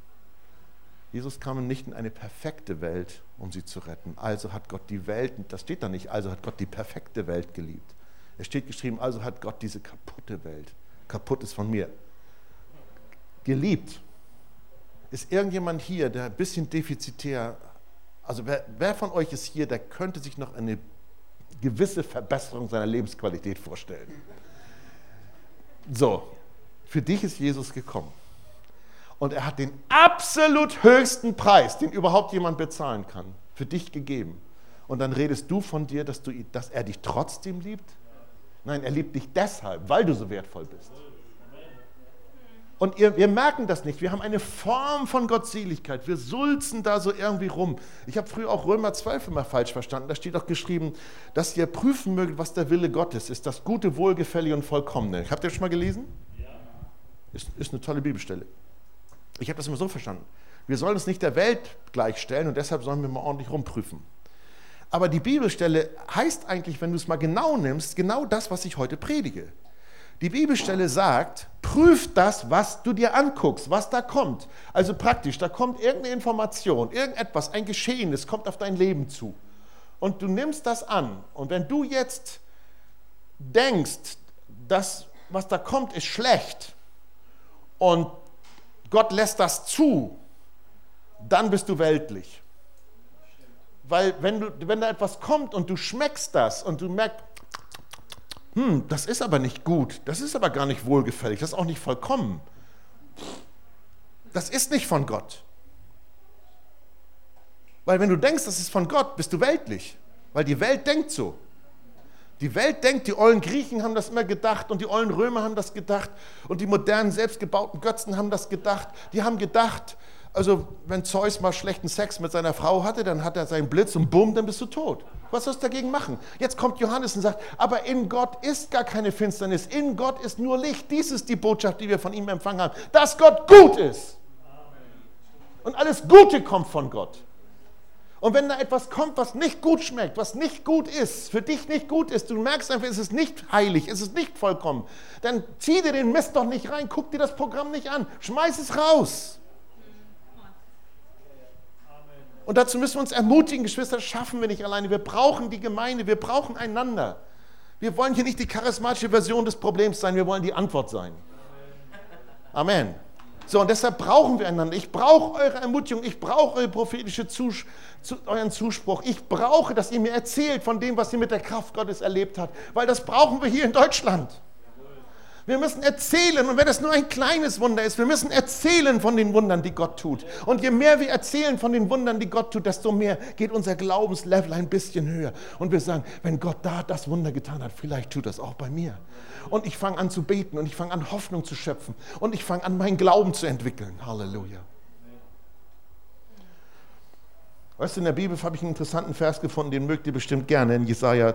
Jesus kam nicht in eine perfekte Welt, um sie zu retten. Also hat Gott die Welt, das steht da nicht, also hat Gott die perfekte Welt geliebt. Es steht geschrieben, also hat Gott diese kaputte Welt, kaputt ist von mir, geliebt. Ist irgendjemand hier, der ein bisschen defizitär, also wer, wer von euch ist hier, der könnte sich noch eine gewisse Verbesserung seiner Lebensqualität vorstellen? So, für dich ist Jesus gekommen. Und er hat den absolut höchsten Preis, den überhaupt jemand bezahlen kann, für dich gegeben. Und dann redest du von dir, dass, du, dass er dich trotzdem liebt? Nein, er liebt dich deshalb, weil du so wertvoll bist. Und ihr, wir merken das nicht. Wir haben eine Form von Gottseligkeit. Wir sulzen da so irgendwie rum. Ich habe früher auch Römer 12 immer falsch verstanden. Da steht auch geschrieben, dass ihr prüfen mögt, was der Wille Gottes ist. Das Gute, Wohlgefällige und Vollkommene. Habt ihr das schon mal gelesen? Ja. Ist, ist eine tolle Bibelstelle. Ich habe das immer so verstanden. Wir sollen uns nicht der Welt gleichstellen und deshalb sollen wir mal ordentlich rumprüfen. Aber die Bibelstelle heißt eigentlich, wenn du es mal genau nimmst, genau das, was ich heute predige. Die Bibelstelle sagt, prüf das, was du dir anguckst, was da kommt. Also praktisch, da kommt irgendeine Information, irgendetwas, ein Geschehen, es kommt auf dein Leben zu. Und du nimmst das an. Und wenn du jetzt denkst, das, was da kommt, ist schlecht und Gott lässt das zu, dann bist du weltlich. Weil wenn, du, wenn da etwas kommt und du schmeckst das und du merkst, hm, das ist aber nicht gut, das ist aber gar nicht wohlgefällig, das ist auch nicht vollkommen. Das ist nicht von Gott. Weil wenn du denkst, das ist von Gott, bist du weltlich. Weil die Welt denkt so. Die Welt denkt, die ollen Griechen haben das immer gedacht und die ollen Römer haben das gedacht und die modernen selbstgebauten Götzen haben das gedacht. Die haben gedacht, also wenn Zeus mal schlechten Sex mit seiner Frau hatte, dann hat er seinen Blitz und bumm, dann bist du tot. Was sollst du dagegen machen? Jetzt kommt Johannes und sagt, aber in Gott ist gar keine Finsternis, in Gott ist nur Licht. Dies ist die Botschaft, die wir von ihm empfangen haben, dass Gott gut ist. Und alles Gute kommt von Gott. Und wenn da etwas kommt, was nicht gut schmeckt, was nicht gut ist, für dich nicht gut ist, du merkst einfach, es ist nicht heilig, es ist nicht vollkommen, dann zieh dir den Mist doch nicht rein, guck dir das Programm nicht an, schmeiß es raus. Und dazu müssen wir uns ermutigen, Geschwister, das schaffen wir nicht alleine. Wir brauchen die Gemeinde, wir brauchen einander. Wir wollen hier nicht die charismatische Version des Problems sein, wir wollen die Antwort sein. Amen. So, und deshalb brauchen wir einander. Ich brauche eure Ermutigung, ich brauche eure prophetische Zus zu, euren Zuspruch. Ich brauche, dass ihr mir erzählt von dem, was ihr mit der Kraft Gottes erlebt habt, weil das brauchen wir hier in Deutschland. Wir müssen erzählen, und wenn es nur ein kleines Wunder ist, wir müssen erzählen von den Wundern, die Gott tut. Und je mehr wir erzählen von den Wundern, die Gott tut, desto mehr geht unser Glaubenslevel ein bisschen höher. Und wir sagen, wenn Gott da das Wunder getan hat, vielleicht tut das auch bei mir. Und ich fange an zu beten und ich fange an Hoffnung zu schöpfen und ich fange an, meinen Glauben zu entwickeln. Halleluja. Weißt du, in der Bibel habe ich einen interessanten Vers gefunden, den mögt ihr bestimmt gerne, in Jesaja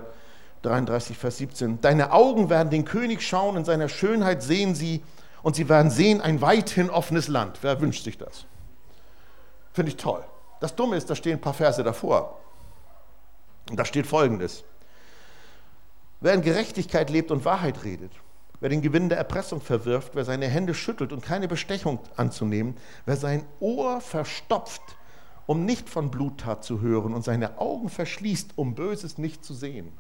33, Vers 17. Deine Augen werden den König schauen, in seiner Schönheit sehen sie und sie werden sehen ein weithin offenes Land. Wer wünscht sich das? Finde ich toll. Das Dumme ist, da stehen ein paar Verse davor. Und da steht folgendes. Wer in Gerechtigkeit lebt und Wahrheit redet, wer den Gewinn der Erpressung verwirft, wer seine Hände schüttelt und keine Bestechung anzunehmen, wer sein Ohr verstopft, um nicht von Bluttat zu hören und seine Augen verschließt, um Böses nicht zu sehen.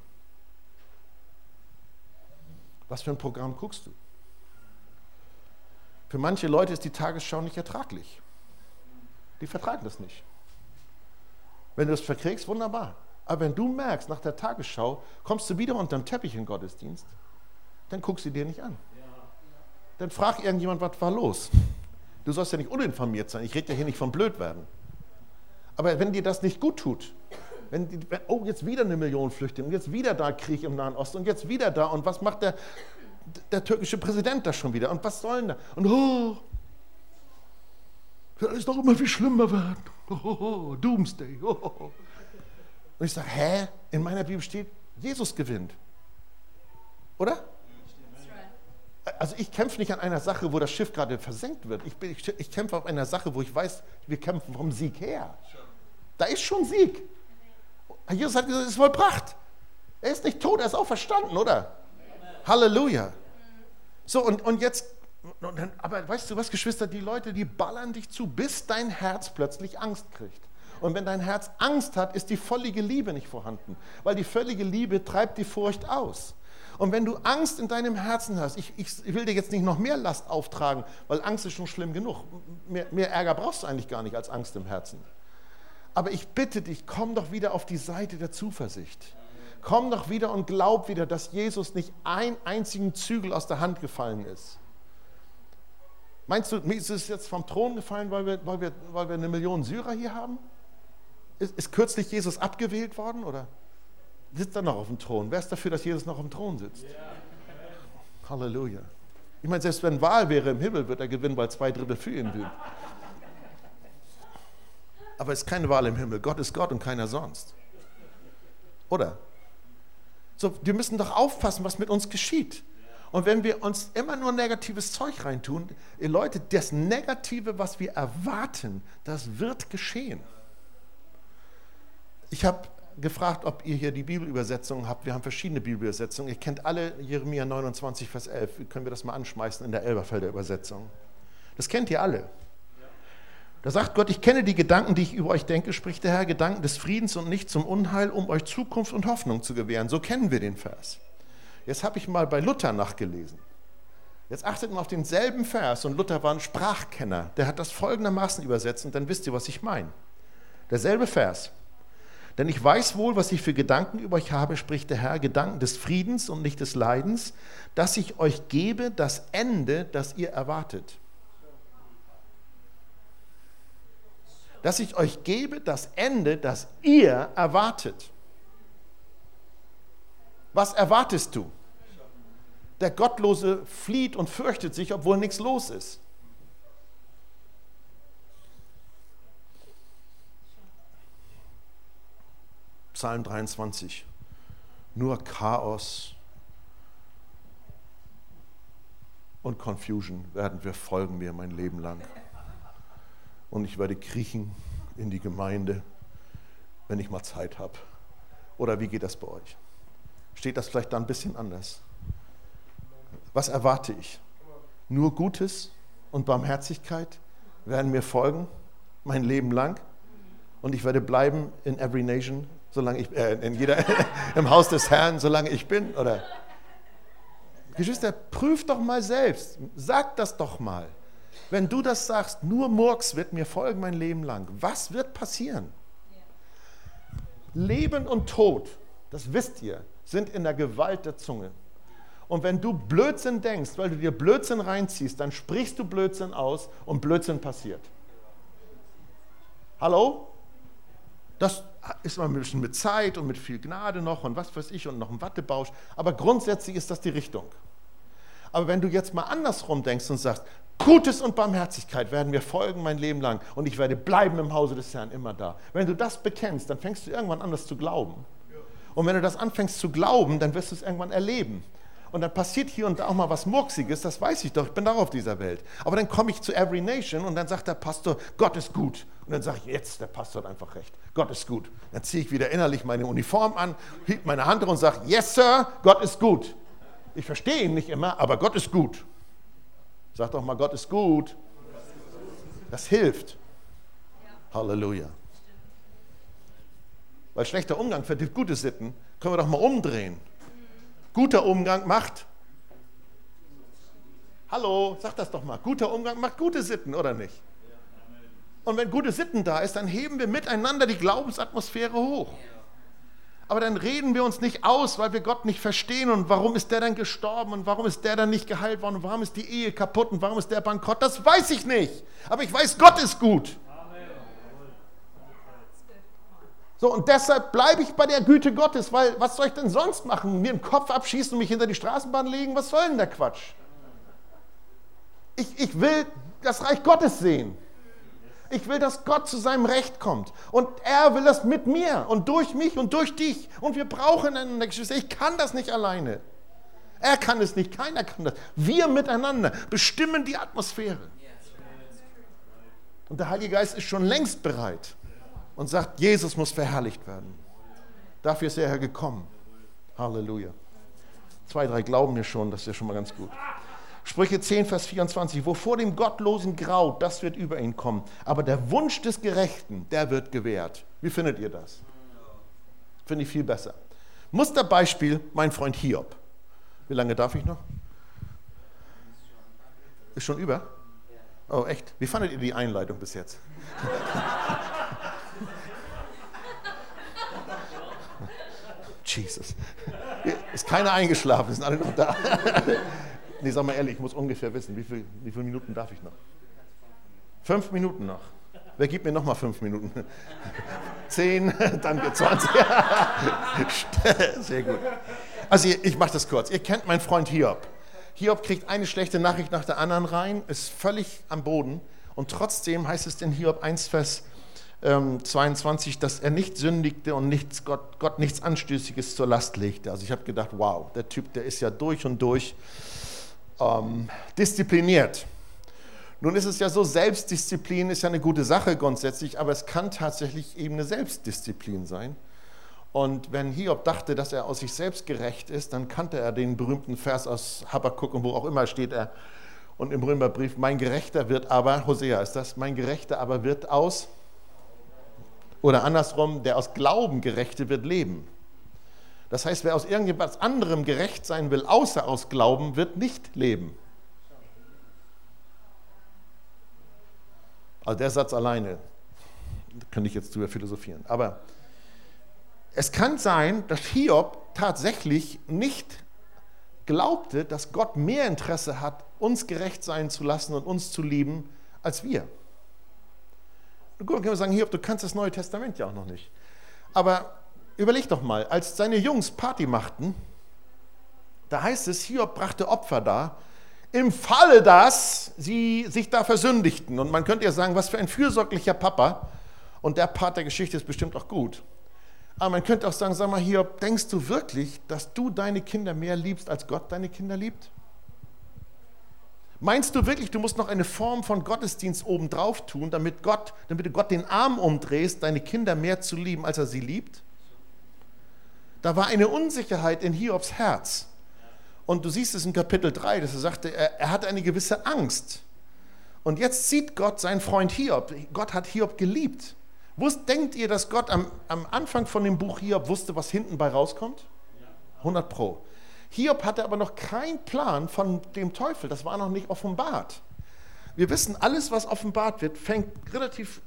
Was für ein Programm guckst du? Für manche Leute ist die Tagesschau nicht ertraglich. Die vertragen das nicht. Wenn du das verkriegst, wunderbar. Aber wenn du merkst, nach der Tagesschau kommst du wieder unter den Teppich im Gottesdienst, dann guck sie dir nicht an. Dann frag irgendjemand, was war los. Du sollst ja nicht uninformiert sein. Ich rede ja hier nicht von blöd werden. Aber wenn dir das nicht gut tut, wenn, die, oh, jetzt wieder eine Million Flüchtlinge, jetzt wieder da Krieg im Nahen Osten und jetzt wieder da und was macht der, der türkische Präsident da schon wieder und was sollen da? Und oh, wird alles doch immer viel schlimmer werden. Oh, oh, oh Doomsday. Oh, oh, oh. Und ich sage, hä? In meiner Bibel steht, Jesus gewinnt. Oder? Also ich kämpfe nicht an einer Sache, wo das Schiff gerade versenkt wird. Ich, ich, ich kämpfe auf einer Sache, wo ich weiß, wir kämpfen vom Sieg her. Da ist schon Sieg. Jesus hat gesagt, es ist vollbracht. Er ist nicht tot, er ist auch verstanden, oder? Halleluja. So, und, und jetzt, aber weißt du was, Geschwister, die Leute, die ballern dich zu, bis dein Herz plötzlich Angst kriegt. Und wenn dein Herz Angst hat, ist die völlige Liebe nicht vorhanden, weil die völlige Liebe treibt die Furcht aus. Und wenn du Angst in deinem Herzen hast, ich, ich, will dir jetzt nicht noch mehr Last auftragen, weil Angst ist schon schlimm genug. Mehr, mehr Ärger brauchst du eigentlich gar nicht als Angst im Herzen. Aber ich bitte dich, komm doch wieder auf die Seite der Zuversicht. Komm doch wieder und glaub wieder, dass Jesus nicht einen einzigen Zügel aus der Hand gefallen ist. Meinst du, ist es jetzt vom Thron gefallen, weil wir, weil wir, weil wir eine Million Syrer hier haben? Ist, ist kürzlich Jesus abgewählt worden oder sitzt er noch auf dem Thron? Wer ist dafür, dass Jesus noch auf dem Thron sitzt? Halleluja. Ich meine, selbst wenn Wahl wäre im Himmel, wird er gewinnen, weil zwei Drittel für ihn sind. Aber es ist keine Wahl im Himmel. Gott ist Gott und keiner sonst. Oder? So, wir müssen doch aufpassen, was mit uns geschieht. Und wenn wir uns immer nur negatives Zeug reintun, ihr Leute, das Negative, was wir erwarten, das wird geschehen. Ich habe gefragt, ob ihr hier die Bibelübersetzung habt. Wir haben verschiedene Bibelübersetzungen. Ihr kennt alle Jeremia 29, Vers 11. Können wir das mal anschmeißen in der Elberfelder Übersetzung? Das kennt ihr alle. Da sagt Gott, ich kenne die Gedanken, die ich über euch denke, spricht der Herr, Gedanken des Friedens und nicht zum Unheil, um euch Zukunft und Hoffnung zu gewähren. So kennen wir den Vers. Jetzt habe ich mal bei Luther nachgelesen. Jetzt achtet mal auf denselben Vers und Luther war ein Sprachkenner. Der hat das folgendermaßen übersetzt und dann wisst ihr, was ich meine. Derselbe Vers. Denn ich weiß wohl, was ich für Gedanken über euch habe, spricht der Herr, Gedanken des Friedens und nicht des Leidens, dass ich euch gebe das Ende, das ihr erwartet. Dass ich euch gebe das Ende, das ihr erwartet. Was erwartest du? Der Gottlose flieht und fürchtet sich, obwohl nichts los ist. Psalm 23. Nur Chaos und Confusion werden wir folgen mir mein Leben lang. Und ich werde kriechen in die Gemeinde, wenn ich mal Zeit habe. Oder wie geht das bei euch? Steht das vielleicht da ein bisschen anders? Was erwarte ich? Nur Gutes und Barmherzigkeit werden mir folgen, mein Leben lang. Und ich werde bleiben in every nation solange ich, äh, in jeder, im Haus des Herrn, solange ich bin? Oder? Geschwister, prüf doch mal selbst. Sag das doch mal. Wenn du das sagst, nur Murks wird mir folgen mein Leben lang. Was wird passieren? Leben und Tod, das wisst ihr, sind in der Gewalt der Zunge. Und wenn du Blödsinn denkst, weil du dir Blödsinn reinziehst, dann sprichst du Blödsinn aus und Blödsinn passiert. Hallo? Das ist man ein bisschen mit Zeit und mit viel Gnade noch und was weiß ich und noch ein Wattebausch. Aber grundsätzlich ist das die Richtung. Aber wenn du jetzt mal andersrum denkst und sagst, Gutes und Barmherzigkeit werden mir folgen mein Leben lang und ich werde bleiben im Hause des Herrn immer da. Wenn du das bekennst, dann fängst du irgendwann an, das zu glauben. Und wenn du das anfängst zu glauben, dann wirst du es irgendwann erleben. Und dann passiert hier und da auch mal was Murksiges, das weiß ich doch, ich bin doch auf dieser Welt. Aber dann komme ich zu Every Nation und dann sagt der Pastor, Gott ist gut. Und dann sage ich, jetzt, der Pastor hat einfach recht, Gott ist gut. Dann ziehe ich wieder innerlich meine Uniform an, hieb meine Hand und sage, yes, Sir, Gott ist gut. Ich verstehe ihn nicht immer, aber Gott ist gut. Sag doch mal, Gott ist gut. Das hilft. Halleluja. Weil schlechter Umgang verdient gute Sitten, können wir doch mal umdrehen. Guter Umgang macht. Hallo, sag das doch mal. Guter Umgang macht gute Sitten, oder nicht? Und wenn gute Sitten da ist, dann heben wir miteinander die Glaubensatmosphäre hoch. Aber dann reden wir uns nicht aus, weil wir Gott nicht verstehen. Und warum ist der dann gestorben? Und warum ist der dann nicht geheilt worden? Und warum ist die Ehe kaputt? Und warum ist der bankrott? Das weiß ich nicht. Aber ich weiß, Gott ist gut. So, und deshalb bleibe ich bei der Güte Gottes, weil was soll ich denn sonst machen? Mir den Kopf abschießen und mich hinter die Straßenbahn legen? Was soll denn der Quatsch? Ich, ich will das Reich Gottes sehen. Ich will, dass Gott zu seinem Recht kommt. Und er will das mit mir und durch mich und durch dich. Und wir brauchen einander, Geschwister. Ich kann das nicht alleine. Er kann es nicht, keiner kann das. Wir miteinander bestimmen die Atmosphäre. Und der Heilige Geist ist schon längst bereit und sagt, Jesus muss verherrlicht werden. Dafür ist er gekommen. Halleluja. Zwei, drei glauben mir schon, das ist ja schon mal ganz gut. Sprüche 10, Vers 24, wovor dem Gottlosen graut, das wird über ihn kommen. Aber der Wunsch des Gerechten, der wird gewährt. Wie findet ihr das? Finde ich viel besser. Musterbeispiel, mein Freund Hiob. Wie lange darf ich noch? Ist schon über? Oh, echt? Wie fandet ihr die Einleitung bis jetzt? Jesus. Ist keiner eingeschlafen, sind alle noch da. Nee, sag mal ehrlich, ich muss ungefähr wissen, wie, viel, wie viele Minuten darf ich noch? Fünf Minuten noch. Wer gibt mir noch mal fünf Minuten? Zehn, dann 20. Sehr gut. Also ich mache das kurz. Ihr kennt meinen Freund Hiob. Hiob kriegt eine schlechte Nachricht nach der anderen rein, ist völlig am Boden. Und trotzdem heißt es in Hiob 1, Vers ähm, 22, dass er nicht sündigte und nichts, Gott, Gott nichts Anstößiges zur Last legte. Also ich habe gedacht, wow, der Typ, der ist ja durch und durch ähm, diszipliniert. Nun ist es ja so, Selbstdisziplin ist ja eine gute Sache grundsätzlich, aber es kann tatsächlich eben eine Selbstdisziplin sein. Und wenn Hiob dachte, dass er aus sich selbst gerecht ist, dann kannte er den berühmten Vers aus Habakkuk und wo auch immer steht er. Und im Römerbrief, mein Gerechter wird aber, Hosea ist das, mein Gerechter aber wird aus, oder andersrum, der aus Glauben Gerechte wird leben. Das heißt, wer aus irgendetwas anderem gerecht sein will, außer aus Glauben, wird nicht leben. Also der Satz alleine, könnte ich jetzt drüber philosophieren. Aber es kann sein, dass Hiob tatsächlich nicht glaubte, dass Gott mehr Interesse hat, uns gerecht sein zu lassen und uns zu lieben, als wir. Gut, dann können wir sagen, Hiob, du kannst das Neue Testament ja auch noch nicht. Aber überleg doch mal, als seine Jungs Party machten, da heißt es, Hiob brachte Opfer da, im Falle, dass sie sich da versündigten. Und man könnte ja sagen, was für ein fürsorglicher Papa. Und der Part der Geschichte ist bestimmt auch gut. Aber man könnte auch sagen, sag mal hier, denkst du wirklich, dass du deine Kinder mehr liebst, als Gott deine Kinder liebt? Meinst du wirklich, du musst noch eine Form von Gottesdienst obendrauf tun, damit, Gott, damit du Gott den Arm umdrehst, deine Kinder mehr zu lieben, als er sie liebt? Da war eine Unsicherheit in Hiobs Herz. Und du siehst es in Kapitel 3, dass er sagte, er, er hatte eine gewisse Angst. Und jetzt sieht Gott seinen Freund Hiob. Gott hat Hiob geliebt. Wusst, denkt ihr, dass Gott am, am Anfang von dem Buch Hiob wusste, was hinten bei rauskommt? 100 Pro. Hiob hatte aber noch keinen Plan von dem Teufel. Das war noch nicht offenbart. Wir wissen, alles, was offenbart wird, fängt relativ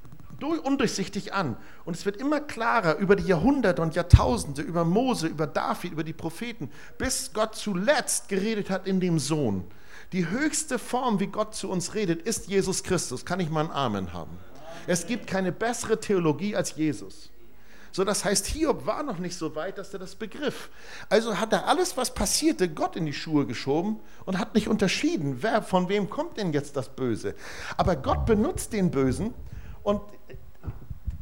undurchsichtig an. Und es wird immer klarer über die Jahrhunderte und Jahrtausende, über Mose, über David, über die Propheten, bis Gott zuletzt geredet hat in dem Sohn. Die höchste Form, wie Gott zu uns redet, ist Jesus Christus. Kann ich mal einen Amen haben? Es gibt keine bessere Theologie als Jesus. So, das heißt, Hiob war noch nicht so weit, dass er das begriff. Also hat er alles, was passierte, Gott in die Schuhe geschoben und hat nicht unterschieden, wer, von wem kommt denn jetzt das Böse. Aber Gott benutzt den Bösen und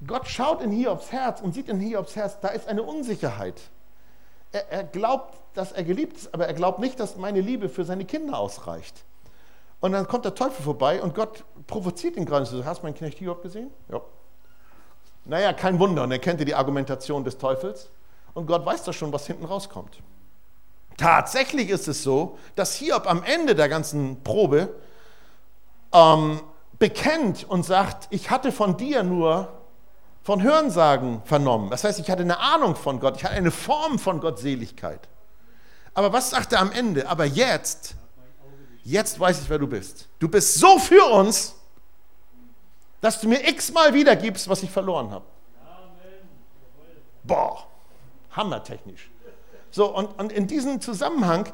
Gott schaut in Hiobs Herz und sieht in Hiobs Herz, da ist eine Unsicherheit. Er, er glaubt, dass er geliebt ist, aber er glaubt nicht, dass meine Liebe für seine Kinder ausreicht. Und dann kommt der Teufel vorbei und Gott provoziert ihn gerade. So, hast du meinen Knecht Hiob gesehen? Ja. Naja, kein Wunder. Und er kennt die Argumentation des Teufels. Und Gott weiß doch schon, was hinten rauskommt. Tatsächlich ist es so, dass Hiob am Ende der ganzen Probe ähm, bekennt und sagt, ich hatte von dir nur von Hörensagen vernommen. Das heißt, ich hatte eine Ahnung von Gott, ich hatte eine Form von Gottseligkeit. Aber was sagt er am Ende? Aber jetzt jetzt weiß ich, wer du bist. Du bist so für uns, dass du mir x-mal wiedergibst, was ich verloren habe. Boah, hammertechnisch. So, und, und in diesem Zusammenhang,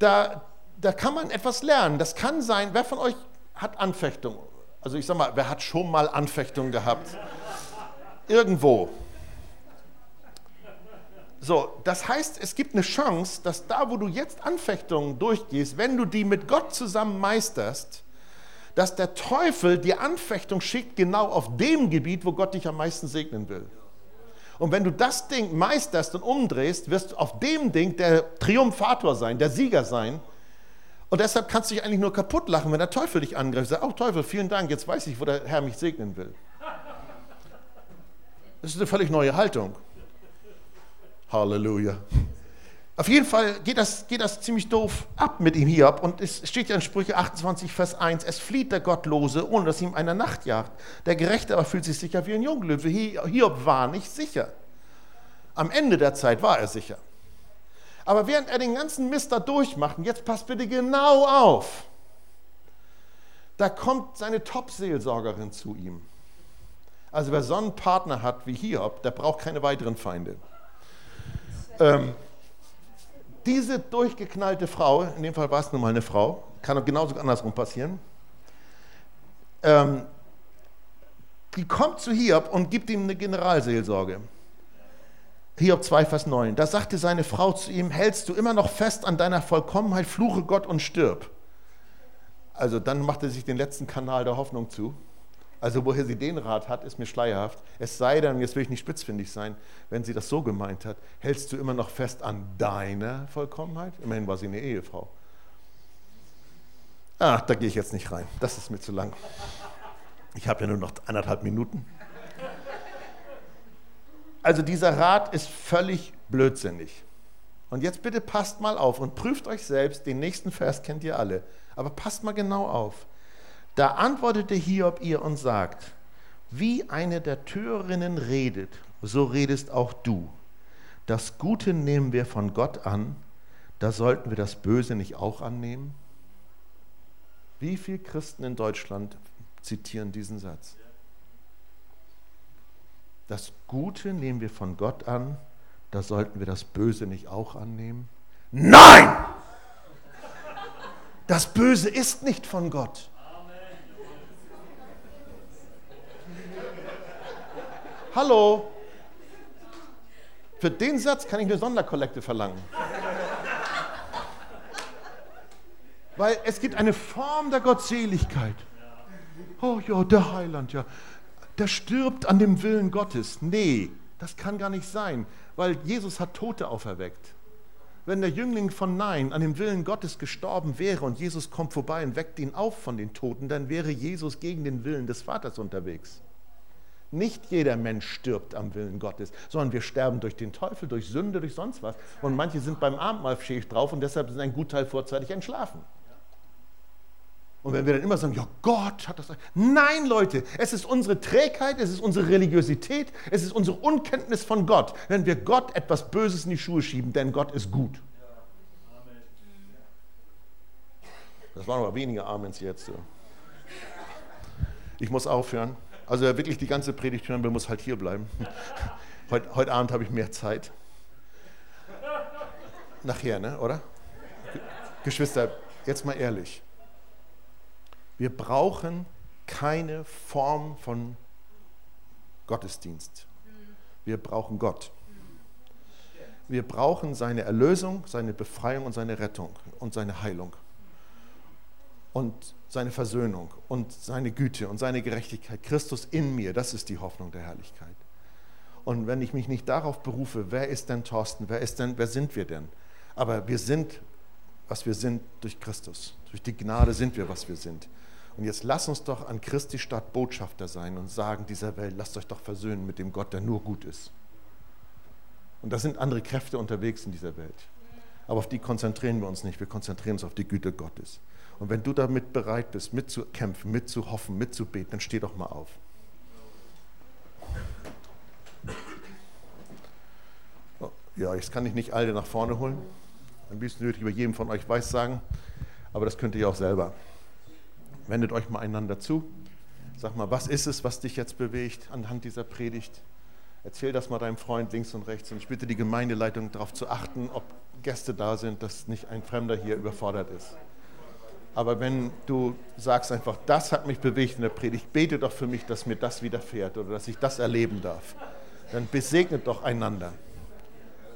da, da kann man etwas lernen. Das kann sein, wer von euch hat Anfechtung? Also ich sag mal, wer hat schon mal Anfechtung gehabt? Irgendwo. So, das heißt, es gibt eine Chance, dass da, wo du jetzt Anfechtungen durchgehst, wenn du die mit Gott zusammen meisterst, dass der Teufel die Anfechtung schickt genau auf dem Gebiet, wo Gott dich am meisten segnen will. Und wenn du das Ding meisterst und umdrehst, wirst du auf dem Ding der Triumphator sein, der Sieger sein. Und deshalb kannst du dich eigentlich nur kaputt lachen, wenn der Teufel dich angreift. Sag, oh Teufel, vielen Dank, jetzt weiß ich, wo der Herr mich segnen will. Das ist eine völlig neue Haltung. Halleluja. Auf jeden Fall geht das, geht das ziemlich doof ab mit ihm Hiob. Und es steht ja in Sprüche 28, Vers 1, es flieht der Gottlose, ohne dass ihm einer Nacht jagt. Der Gerechte aber fühlt sich sicher wie ein Junglöwe. Hiob war nicht sicher. Am Ende der Zeit war er sicher. Aber während er den ganzen Mist da durchmacht, und jetzt passt bitte genau auf, da kommt seine Top-Seelsorgerin zu ihm. Also wer so einen Partner hat wie Hiob, der braucht keine weiteren Feinde. Ähm, diese durchgeknallte Frau, in dem Fall war es nun mal eine Frau, kann auch genauso andersrum passieren, ähm, die kommt zu Hiob und gibt ihm eine Generalseelsorge. Hiob 2, Vers 9. Da sagte seine Frau zu ihm, hältst du immer noch fest an deiner Vollkommenheit, fluche Gott und stirb. Also dann macht er sich den letzten Kanal der Hoffnung zu. Also woher sie den Rat hat, ist mir schleierhaft. Es sei denn, jetzt will ich nicht spitzfindig sein, wenn sie das so gemeint hat, hältst du immer noch fest an deiner Vollkommenheit? Immerhin war sie eine Ehefrau. Ach, da gehe ich jetzt nicht rein. Das ist mir zu lang. Ich habe ja nur noch anderthalb Minuten. Also dieser Rat ist völlig blödsinnig. Und jetzt bitte passt mal auf und prüft euch selbst, den nächsten Vers kennt ihr alle, aber passt mal genau auf. Da antwortete Hiob ihr und sagt, wie eine der Türerinnen redet, so redest auch du. Das Gute nehmen wir von Gott an, da sollten wir das Böse nicht auch annehmen? Wie viele Christen in Deutschland zitieren diesen Satz? Das Gute nehmen wir von Gott an, da sollten wir das Böse nicht auch annehmen? Nein! Das Böse ist nicht von Gott. Hallo? Für den Satz kann ich eine Sonderkollekte verlangen. Weil es gibt eine Form der Gottseligkeit. Oh ja, der Heiland, ja. Der stirbt an dem Willen Gottes. Nee, das kann gar nicht sein, weil Jesus hat Tote auferweckt. Wenn der Jüngling von Nein an dem Willen Gottes gestorben wäre und Jesus kommt vorbei und weckt ihn auf von den Toten, dann wäre Jesus gegen den Willen des Vaters unterwegs. Nicht jeder Mensch stirbt am Willen Gottes, sondern wir sterben durch den Teufel, durch Sünde, durch sonst was. Und manche sind beim Abendmahl schädig drauf und deshalb sind ein Gutteil vorzeitig entschlafen. Und wenn wir dann immer sagen, ja, Gott hat das. Nein, Leute, es ist unsere Trägheit, es ist unsere Religiosität, es ist unsere Unkenntnis von Gott, wenn wir Gott etwas Böses in die Schuhe schieben, denn Gott ist gut. Das waren aber weniger Amens jetzt. Ich muss aufhören. Also wer wirklich die ganze Predigt hören will, muss halt hier bleiben. Heute, heute Abend habe ich mehr Zeit. Nachher, ne, oder? Geschwister, jetzt mal ehrlich. Wir brauchen keine Form von Gottesdienst. Wir brauchen Gott. Wir brauchen seine Erlösung, seine Befreiung und seine Rettung und seine Heilung und seine Versöhnung und seine Güte und seine Gerechtigkeit. Christus in mir, das ist die Hoffnung der Herrlichkeit. Und wenn ich mich nicht darauf berufe, wer ist denn Thorsten, wer, ist denn, wer sind wir denn? Aber wir sind, was wir sind durch Christus. Durch die Gnade sind wir, was wir sind. Und jetzt lass uns doch an Christi Stadt Botschafter sein und sagen dieser Welt, lasst euch doch versöhnen mit dem Gott, der nur gut ist. Und da sind andere Kräfte unterwegs in dieser Welt. Aber auf die konzentrieren wir uns nicht. Wir konzentrieren uns auf die Güte Gottes. Und wenn du damit bereit bist, mitzukämpfen, mitzuhoffen, mitzubeten, dann steh doch mal auf. Oh, ja, jetzt kann ich nicht alle nach vorne holen. Am liebsten würde ich über jedem von euch weiß sagen, aber das könnt ihr auch selber. Wendet euch mal einander zu. Sag mal, was ist es, was dich jetzt bewegt anhand dieser Predigt? Erzähl das mal deinem Freund links und rechts. Und ich bitte die Gemeindeleitung darauf zu achten, ob Gäste da sind, dass nicht ein Fremder hier überfordert ist. Aber wenn du sagst einfach, das hat mich bewegt in der Predigt, bete doch für mich, dass mir das widerfährt oder dass ich das erleben darf. Dann besegnet doch einander.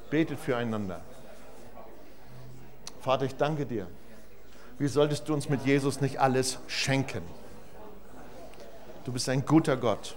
Betet füreinander. Vater, ich danke dir wie solltest du uns mit Jesus nicht alles schenken? Du bist ein guter Gott.